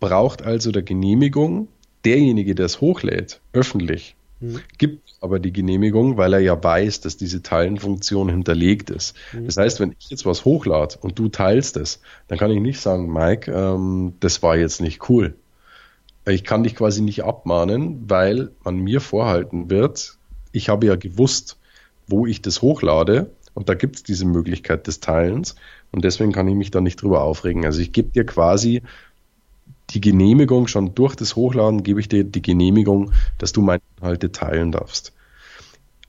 braucht also der Genehmigung. Derjenige, der es hochlädt, öffentlich, mhm. gibt aber die Genehmigung, weil er ja weiß, dass diese Teilenfunktion hinterlegt ist. Mhm. Das heißt, wenn ich jetzt was hochlade und du teilst es, dann kann ich nicht sagen, Mike, ähm, das war jetzt nicht cool. Ich kann dich quasi nicht abmahnen, weil man mir vorhalten wird, ich habe ja gewusst, wo ich das hochlade und da gibt es diese Möglichkeit des Teilens und deswegen kann ich mich da nicht drüber aufregen. Also ich gebe dir quasi die Genehmigung, schon durch das Hochladen gebe ich dir die Genehmigung, dass du meine Inhalte teilen darfst.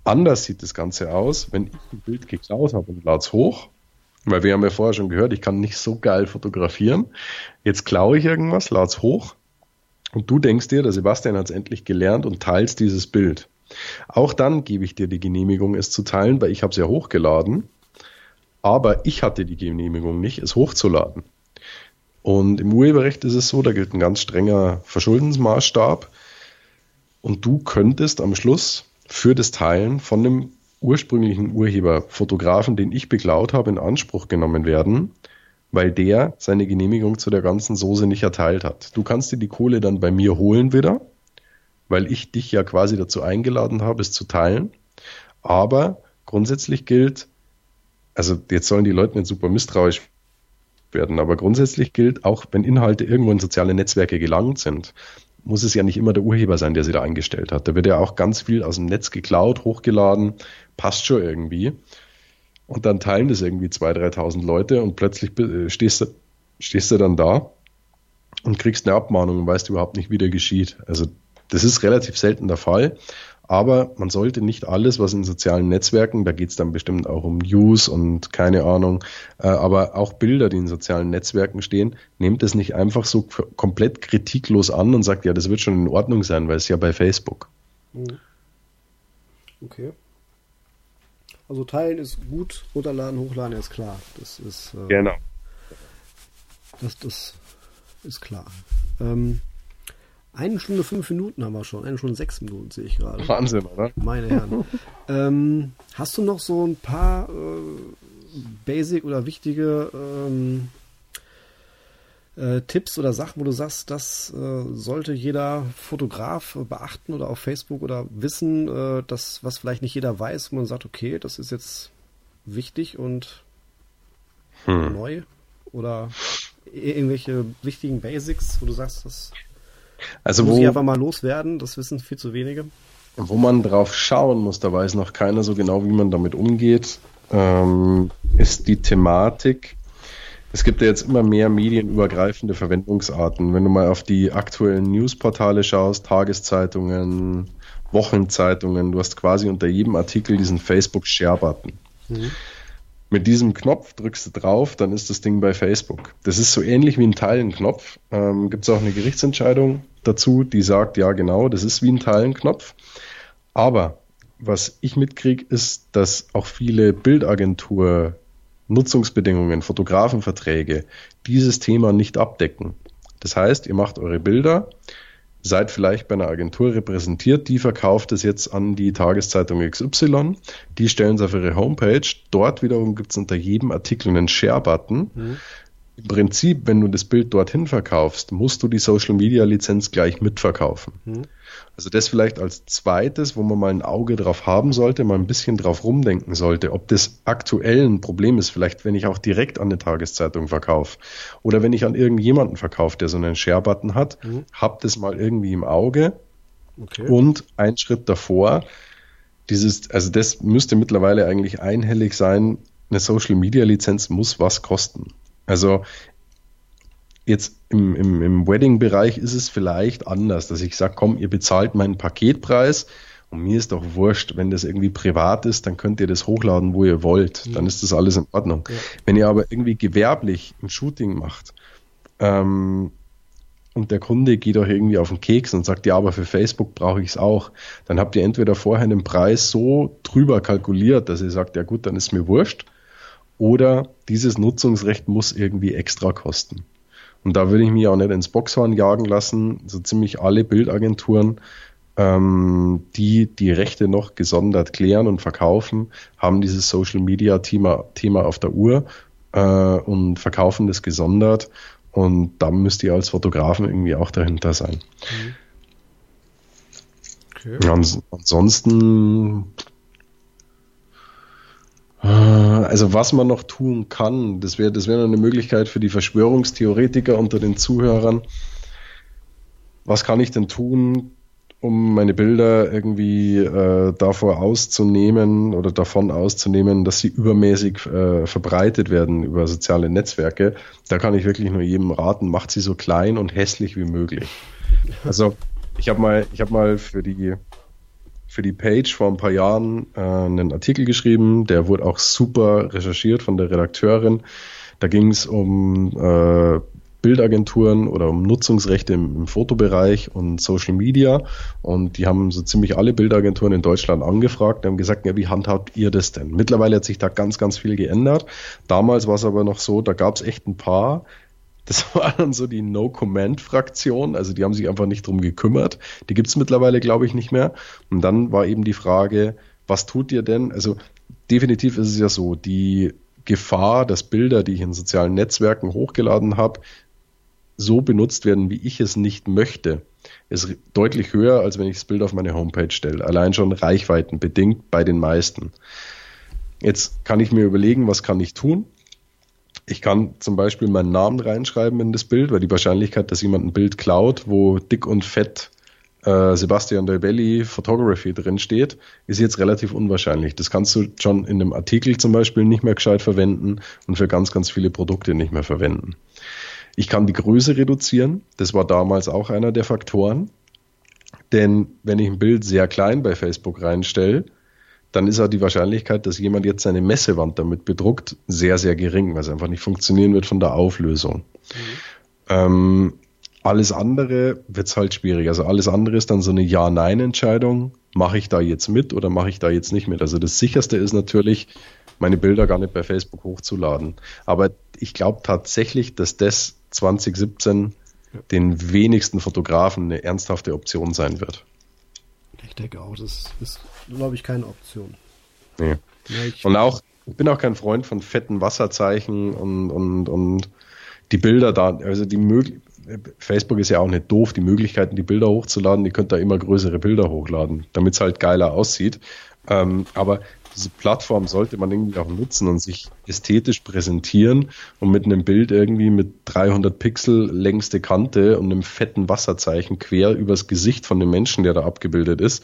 Anders sieht das Ganze aus, wenn ich ein Bild geklaut habe und lade es hoch, weil wir haben ja vorher schon gehört, ich kann nicht so geil fotografieren. Jetzt klaue ich irgendwas, lade es hoch und du denkst dir, der Sebastian hat es endlich gelernt und teilst dieses Bild. Auch dann gebe ich dir die Genehmigung, es zu teilen, weil ich habe es ja hochgeladen, aber ich hatte die Genehmigung nicht, es hochzuladen. Und im Urheberrecht ist es so, da gilt ein ganz strenger Verschuldensmaßstab. Und du könntest am Schluss für das Teilen von dem ursprünglichen Urheber, Fotografen, den ich beklaut habe, in Anspruch genommen werden, weil der seine Genehmigung zu der ganzen Soße nicht erteilt hat. Du kannst dir die Kohle dann bei mir holen wieder, weil ich dich ja quasi dazu eingeladen habe, es zu teilen. Aber grundsätzlich gilt, also jetzt sollen die Leute nicht super misstrauisch werden. Aber grundsätzlich gilt, auch wenn Inhalte irgendwo in soziale Netzwerke gelangt sind, muss es ja nicht immer der Urheber sein, der sie da eingestellt hat. Da wird ja auch ganz viel aus dem Netz geklaut, hochgeladen, passt schon irgendwie. Und dann teilen das irgendwie 2.000, 3.000 Leute und plötzlich stehst du, stehst du dann da und kriegst eine Abmahnung und weißt überhaupt nicht, wie der geschieht. Also das ist relativ selten der Fall. Aber man sollte nicht alles, was in sozialen Netzwerken, da geht es dann bestimmt auch um News und keine Ahnung, äh, aber auch Bilder, die in sozialen Netzwerken stehen, nehmt es nicht einfach so komplett kritiklos an und sagt, ja, das wird schon in Ordnung sein, weil es ja bei Facebook. Mhm. Okay. Also teilen ist gut, runterladen, hochladen ist klar. Das ist äh, genau. Das, das ist klar. Ähm, eine Stunde fünf Minuten haben wir schon. Eine Stunde sechs Minuten sehe ich gerade. Wahnsinn, oder? Meine Herren. ähm, hast du noch so ein paar äh, basic oder wichtige ähm, äh, Tipps oder Sachen, wo du sagst, das äh, sollte jeder Fotograf beachten oder auf Facebook oder wissen, äh, das, was vielleicht nicht jeder weiß, wo man sagt, okay, das ist jetzt wichtig und hm. neu? Oder irgendwelche wichtigen Basics, wo du sagst, das also muss wo, ich einfach mal loswerden, das wissen viel zu wenige. Wo man drauf schauen muss, da weiß noch keiner so genau, wie man damit umgeht, ähm, ist die Thematik. Es gibt ja jetzt immer mehr medienübergreifende Verwendungsarten. Wenn du mal auf die aktuellen Newsportale schaust, Tageszeitungen, Wochenzeitungen, du hast quasi unter jedem Artikel diesen Facebook-Share-Button. Mhm. Mit diesem Knopf drückst du drauf, dann ist das Ding bei Facebook. Das ist so ähnlich wie ein Teilenknopf. Ähm, Gibt es auch eine Gerichtsentscheidung dazu, die sagt, ja genau, das ist wie ein Teilenknopf. Aber was ich mitkriege, ist, dass auch viele Bildagentur Nutzungsbedingungen, Fotografenverträge dieses Thema nicht abdecken. Das heißt, ihr macht eure Bilder, seid vielleicht bei einer Agentur repräsentiert, die verkauft es jetzt an die Tageszeitung XY, die stellen es auf ihre Homepage, dort wiederum gibt es unter jedem Artikel einen Share-Button. Mhm. Im Prinzip, wenn du das Bild dorthin verkaufst, musst du die Social Media Lizenz gleich mitverkaufen. Mhm. Also das vielleicht als zweites, wo man mal ein Auge drauf haben sollte, mal ein bisschen drauf rumdenken sollte, ob das aktuell ein Problem ist, vielleicht wenn ich auch direkt an eine Tageszeitung verkaufe oder wenn ich an irgendjemanden verkaufe, der so einen Share-Button hat, mhm. habt das mal irgendwie im Auge okay. und ein Schritt davor, dieses, also das müsste mittlerweile eigentlich einhellig sein, eine Social Media Lizenz muss was kosten. Also Jetzt im, im, im Wedding-Bereich ist es vielleicht anders, dass ich sage, komm, ihr bezahlt meinen Paketpreis und mir ist doch wurscht, wenn das irgendwie privat ist, dann könnt ihr das hochladen, wo ihr wollt. Mhm. Dann ist das alles in Ordnung. Ja. Wenn ihr aber irgendwie gewerblich ein Shooting macht ähm, und der Kunde geht euch irgendwie auf den Keks und sagt, ja, aber für Facebook brauche ich es auch, dann habt ihr entweder vorher einen Preis so drüber kalkuliert, dass ihr sagt, ja gut, dann ist mir wurscht, oder dieses Nutzungsrecht muss irgendwie extra kosten. Und da würde ich mich auch nicht ins Boxhorn jagen lassen. So ziemlich alle Bildagenturen, ähm, die die Rechte noch gesondert klären und verkaufen, haben dieses Social Media Thema, Thema auf der Uhr äh, und verkaufen das gesondert. Und da müsst ihr als Fotografen irgendwie auch dahinter sein. Mhm. Okay. Ja, ansonsten also was man noch tun kann, das wäre das wäre eine Möglichkeit für die Verschwörungstheoretiker unter den Zuhörern. Was kann ich denn tun, um meine Bilder irgendwie äh, davor auszunehmen oder davon auszunehmen, dass sie übermäßig äh, verbreitet werden über soziale Netzwerke, da kann ich wirklich nur jedem raten, macht sie so klein und hässlich wie möglich. Also ich habe mal, ich habe mal für die für die Page vor ein paar Jahren äh, einen Artikel geschrieben, der wurde auch super recherchiert von der Redakteurin. Da ging es um äh, Bildagenturen oder um Nutzungsrechte im, im, Fotobereich und Social Media. Und die haben so ziemlich alle Bildagenturen in Deutschland angefragt. Die haben gesagt, ja, wie handhabt ihr das denn? Mittlerweile hat sich da ganz, ganz viel geändert. Damals war es aber noch so, da gab es echt ein paar, das war dann so die No-Comment-Fraktion, also die haben sich einfach nicht drum gekümmert. Die gibt es mittlerweile, glaube ich, nicht mehr. Und dann war eben die Frage, was tut ihr denn? Also definitiv ist es ja so, die Gefahr, dass Bilder, die ich in sozialen Netzwerken hochgeladen habe, so benutzt werden, wie ich es nicht möchte, ist deutlich höher, als wenn ich das Bild auf meine Homepage stelle. Allein schon reichweitenbedingt bei den meisten. Jetzt kann ich mir überlegen, was kann ich tun? Ich kann zum Beispiel meinen Namen reinschreiben in das Bild, weil die Wahrscheinlichkeit, dass jemand ein Bild klaut, wo dick und fett äh, Sebastian Delbelli Photography drin steht, ist jetzt relativ unwahrscheinlich. Das kannst du schon in einem Artikel zum Beispiel nicht mehr gescheit verwenden und für ganz, ganz viele Produkte nicht mehr verwenden. Ich kann die Größe reduzieren. Das war damals auch einer der Faktoren. Denn wenn ich ein Bild sehr klein bei Facebook reinstelle, dann ist auch die Wahrscheinlichkeit, dass jemand jetzt seine Messewand damit bedruckt, sehr, sehr gering, weil es einfach nicht funktionieren wird von der Auflösung. Mhm. Ähm, alles andere wird es halt schwierig. Also alles andere ist dann so eine Ja-Nein-Entscheidung. Mache ich da jetzt mit oder mache ich da jetzt nicht mit? Also das sicherste ist natürlich, meine Bilder gar nicht bei Facebook hochzuladen. Aber ich glaube tatsächlich, dass das 2017 ja. den wenigsten Fotografen eine ernsthafte Option sein wird. Ich denke auch, das ist, glaube ich, keine Option. Nee. Ja, und auch, ich bin auch kein Freund von fetten Wasserzeichen und, und, und die Bilder da, also die Möglichkeit, Facebook ist ja auch nicht doof, die Möglichkeiten, die Bilder hochzuladen, die könnt da immer größere Bilder hochladen, damit es halt geiler aussieht. Ähm, aber diese Plattform sollte man irgendwie auch nutzen und sich ästhetisch präsentieren und mit einem Bild irgendwie mit 300 Pixel längste Kante und einem fetten Wasserzeichen quer übers Gesicht von dem Menschen, der da abgebildet ist,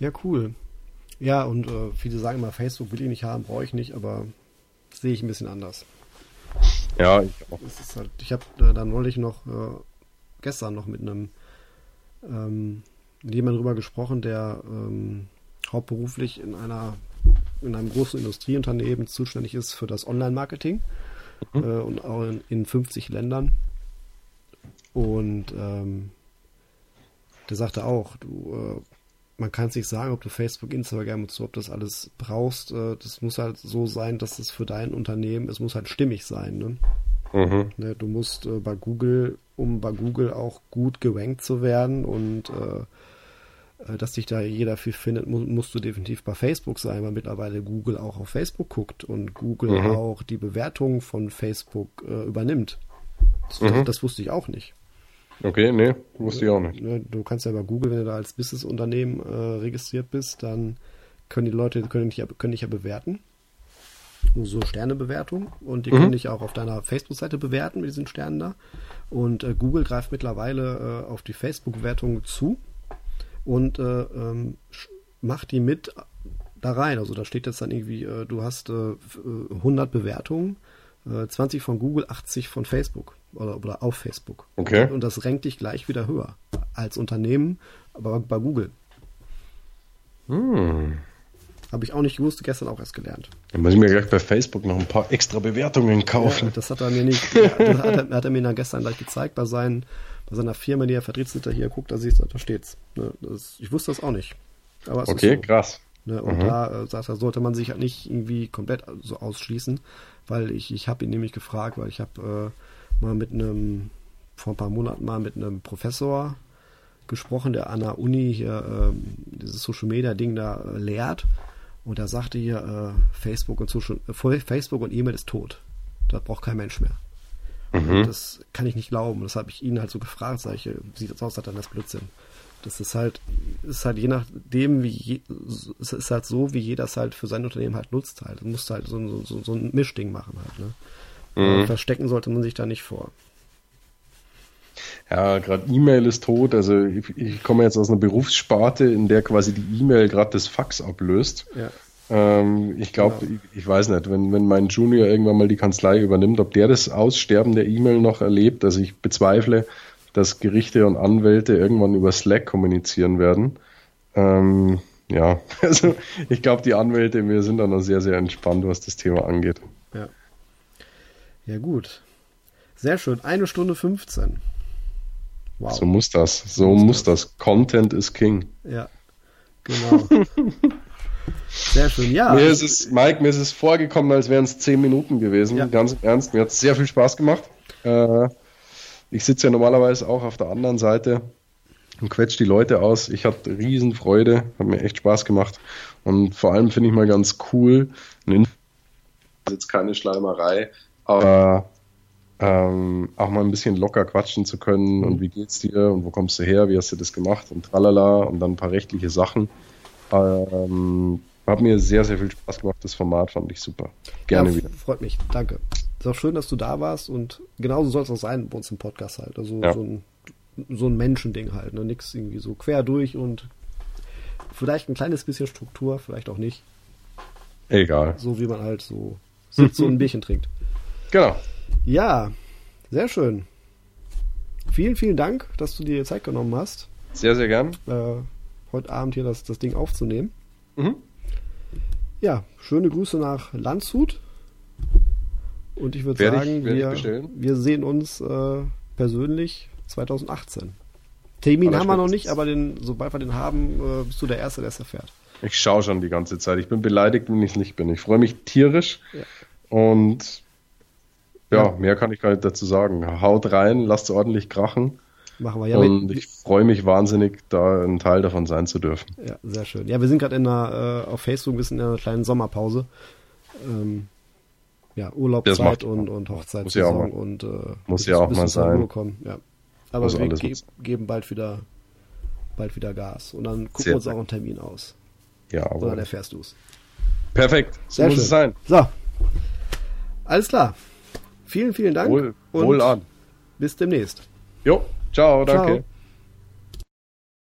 Ja, cool. Ja, und äh, viele sagen immer, Facebook will ich nicht haben, brauche ich nicht, aber sehe ich ein bisschen anders. Ja, ich auch. Halt, ich habe äh, dann neulich noch äh, gestern noch mit einem ähm, mit jemandem drüber gesprochen, der ähm, hauptberuflich in einer in einem großen Industrieunternehmen zuständig ist für das Online-Marketing mhm. äh, und auch in, in 50 Ländern. Und ähm, der sagte auch, du, äh, man kann es nicht sagen, ob du Facebook, Instagram und so, ob das alles brauchst. Äh, das muss halt so sein, dass es für dein Unternehmen, es muss halt stimmig sein. Ne? Mhm. Ne, du musst äh, bei Google, um bei Google auch gut gerankt zu werden und äh, dass dich da jeder für findet, mu musst du definitiv bei Facebook sein, weil mittlerweile Google auch auf Facebook guckt und Google mhm. auch die Bewertung von Facebook übernimmt. Das, mhm. das, wusste ich auch nicht. Okay, nee, wusste ich auch nicht. Ne, du kannst ja bei Google, wenn du da als Businessunternehmen äh, registriert bist, dann können die Leute können dich, können dich ja bewerten. So Sternebewertung und die mhm. können dich auch auf deiner Facebook-Seite bewerten mit diesen Sternen da. Und äh, Google greift mittlerweile äh, auf die Facebook-Bewertung zu und äh, ähm, mach die mit da rein. Also da steht jetzt dann irgendwie, äh, du hast äh, 100 Bewertungen, äh, 20 von Google, 80 von Facebook oder, oder auf Facebook. Okay. Und das renkt dich gleich wieder höher als Unternehmen, aber bei Google. Hm. Habe ich auch nicht gewusst, gestern auch erst gelernt. Dann muss ich mir gleich bei Facebook noch ein paar extra Bewertungen kaufen. Ja, das hat er mir nicht, das hat er, hat er mir dann gestern gleich gezeigt bei seinen bei seiner Firma, die er Vertriebsleiter hier guckt, da siehst du, da steht's. Ne? Das, ich wusste das auch nicht. Aber okay, so. krass. Ne? Und mhm. da äh, sagt er, sollte man sich halt nicht irgendwie komplett so ausschließen, weil ich, ich habe ihn nämlich gefragt, weil ich habe äh, mal mit einem, vor ein paar Monaten mal mit einem Professor gesprochen, der an der Uni hier ähm, dieses Social Media Ding da äh, lehrt. Und er sagte hier, äh, Facebook und Social, äh, Facebook und E-Mail ist tot. Da braucht kein Mensch mehr. Mhm. Das kann ich nicht glauben. Das habe ich ihn halt so gefragt, sag ich, wie sieht das aus, hat dann das Blödsinn. Das ist halt, ist halt je nachdem, wie je, es ist halt so, wie jeder es halt für sein Unternehmen halt nutzt halt. Du musst halt so, so, so ein Mischding machen halt, ne? Mhm. Verstecken sollte man sich da nicht vor. Ja, gerade E-Mail ist tot. Also ich, ich, komme jetzt aus einer Berufssparte, in der quasi die E-Mail gerade das Fax ablöst. Ja. Ähm, ich glaube, genau. ich, ich, weiß nicht, wenn, wenn mein Junior irgendwann mal die Kanzlei übernimmt, ob der das Aussterben der E-Mail noch erlebt. Also ich bezweifle, dass Gerichte und Anwälte irgendwann über Slack kommunizieren werden. Ähm, ja, also ich glaube, die Anwälte, wir sind da noch sehr, sehr entspannt, was das Thema angeht. Ja. Gut. Sehr schön. Eine Stunde 15. Wow. So muss das. So, muss, muss das. das. Content is King. Ja, genau. Sehr schön, ja. Mir ist es, Mike, mir ist es vorgekommen, als wären es zehn Minuten gewesen. Ja. Ganz im Ernst. Mir hat es sehr viel Spaß gemacht. Äh, ich sitze ja normalerweise auch auf der anderen Seite und quetsche die Leute aus. Ich hatte riesen Freude, hat mir echt Spaß gemacht. Und vor allem finde ich mal ganz cool, jetzt keine Schleimerei, aber ähm, auch mal ein bisschen locker quatschen zu können und wie geht's dir und wo kommst du her, wie hast du das gemacht und tralala und dann ein paar rechtliche Sachen. Ähm, hat mir sehr, sehr viel Spaß gemacht. Das Format fand ich super. Gerne ja, wieder. Freut mich. Danke. Ist auch schön, dass du da warst und genauso soll es auch sein bei uns im Podcast halt. Also ja. so, ein, so ein Menschending halt. Ne? Nix irgendwie so quer durch und vielleicht ein kleines bisschen Struktur, vielleicht auch nicht. Egal. So wie man halt so sitzt und ein Bierchen trinkt. Genau. Ja, sehr schön. Vielen, vielen Dank, dass du dir Zeit genommen hast. Sehr, sehr gern. Äh, heute Abend hier das, das Ding aufzunehmen. Mhm. Ja, schöne Grüße nach Landshut. Und ich würde sagen, ich, wir, wir sehen uns äh, persönlich 2018. Termin haben wir noch nicht, aber den, sobald wir den haben, äh, bist du der Erste, der es erfährt. Ich schaue schon die ganze Zeit. Ich bin beleidigt, wenn ich es nicht bin. Ich freue mich tierisch. Ja. Und ja, ja, mehr kann ich gar nicht dazu sagen. Haut rein, lasst ordentlich krachen. Machen wir ja. Und ich freue mich wahnsinnig, da ein Teil davon sein zu dürfen. Ja, sehr schön. Ja, wir sind gerade in einer, äh, auf Facebook ein bisschen in einer kleinen Sommerpause. Ähm, ja, Urlaubszeit und, und Hochzeitssaison und äh, muss ja auch mal sein. Kommen. Ja. Aber muss wir ge geben bald wieder, bald wieder Gas. Und dann gucken wir uns auch einen Termin aus. Ja, aber. Und dann erfährst du es. Perfekt. So Sehr muss schön. es sein. So. Alles klar. Vielen, vielen Dank. Wohl, wohl an. Bis demnächst. Jo. Ciao, danke. Ciao.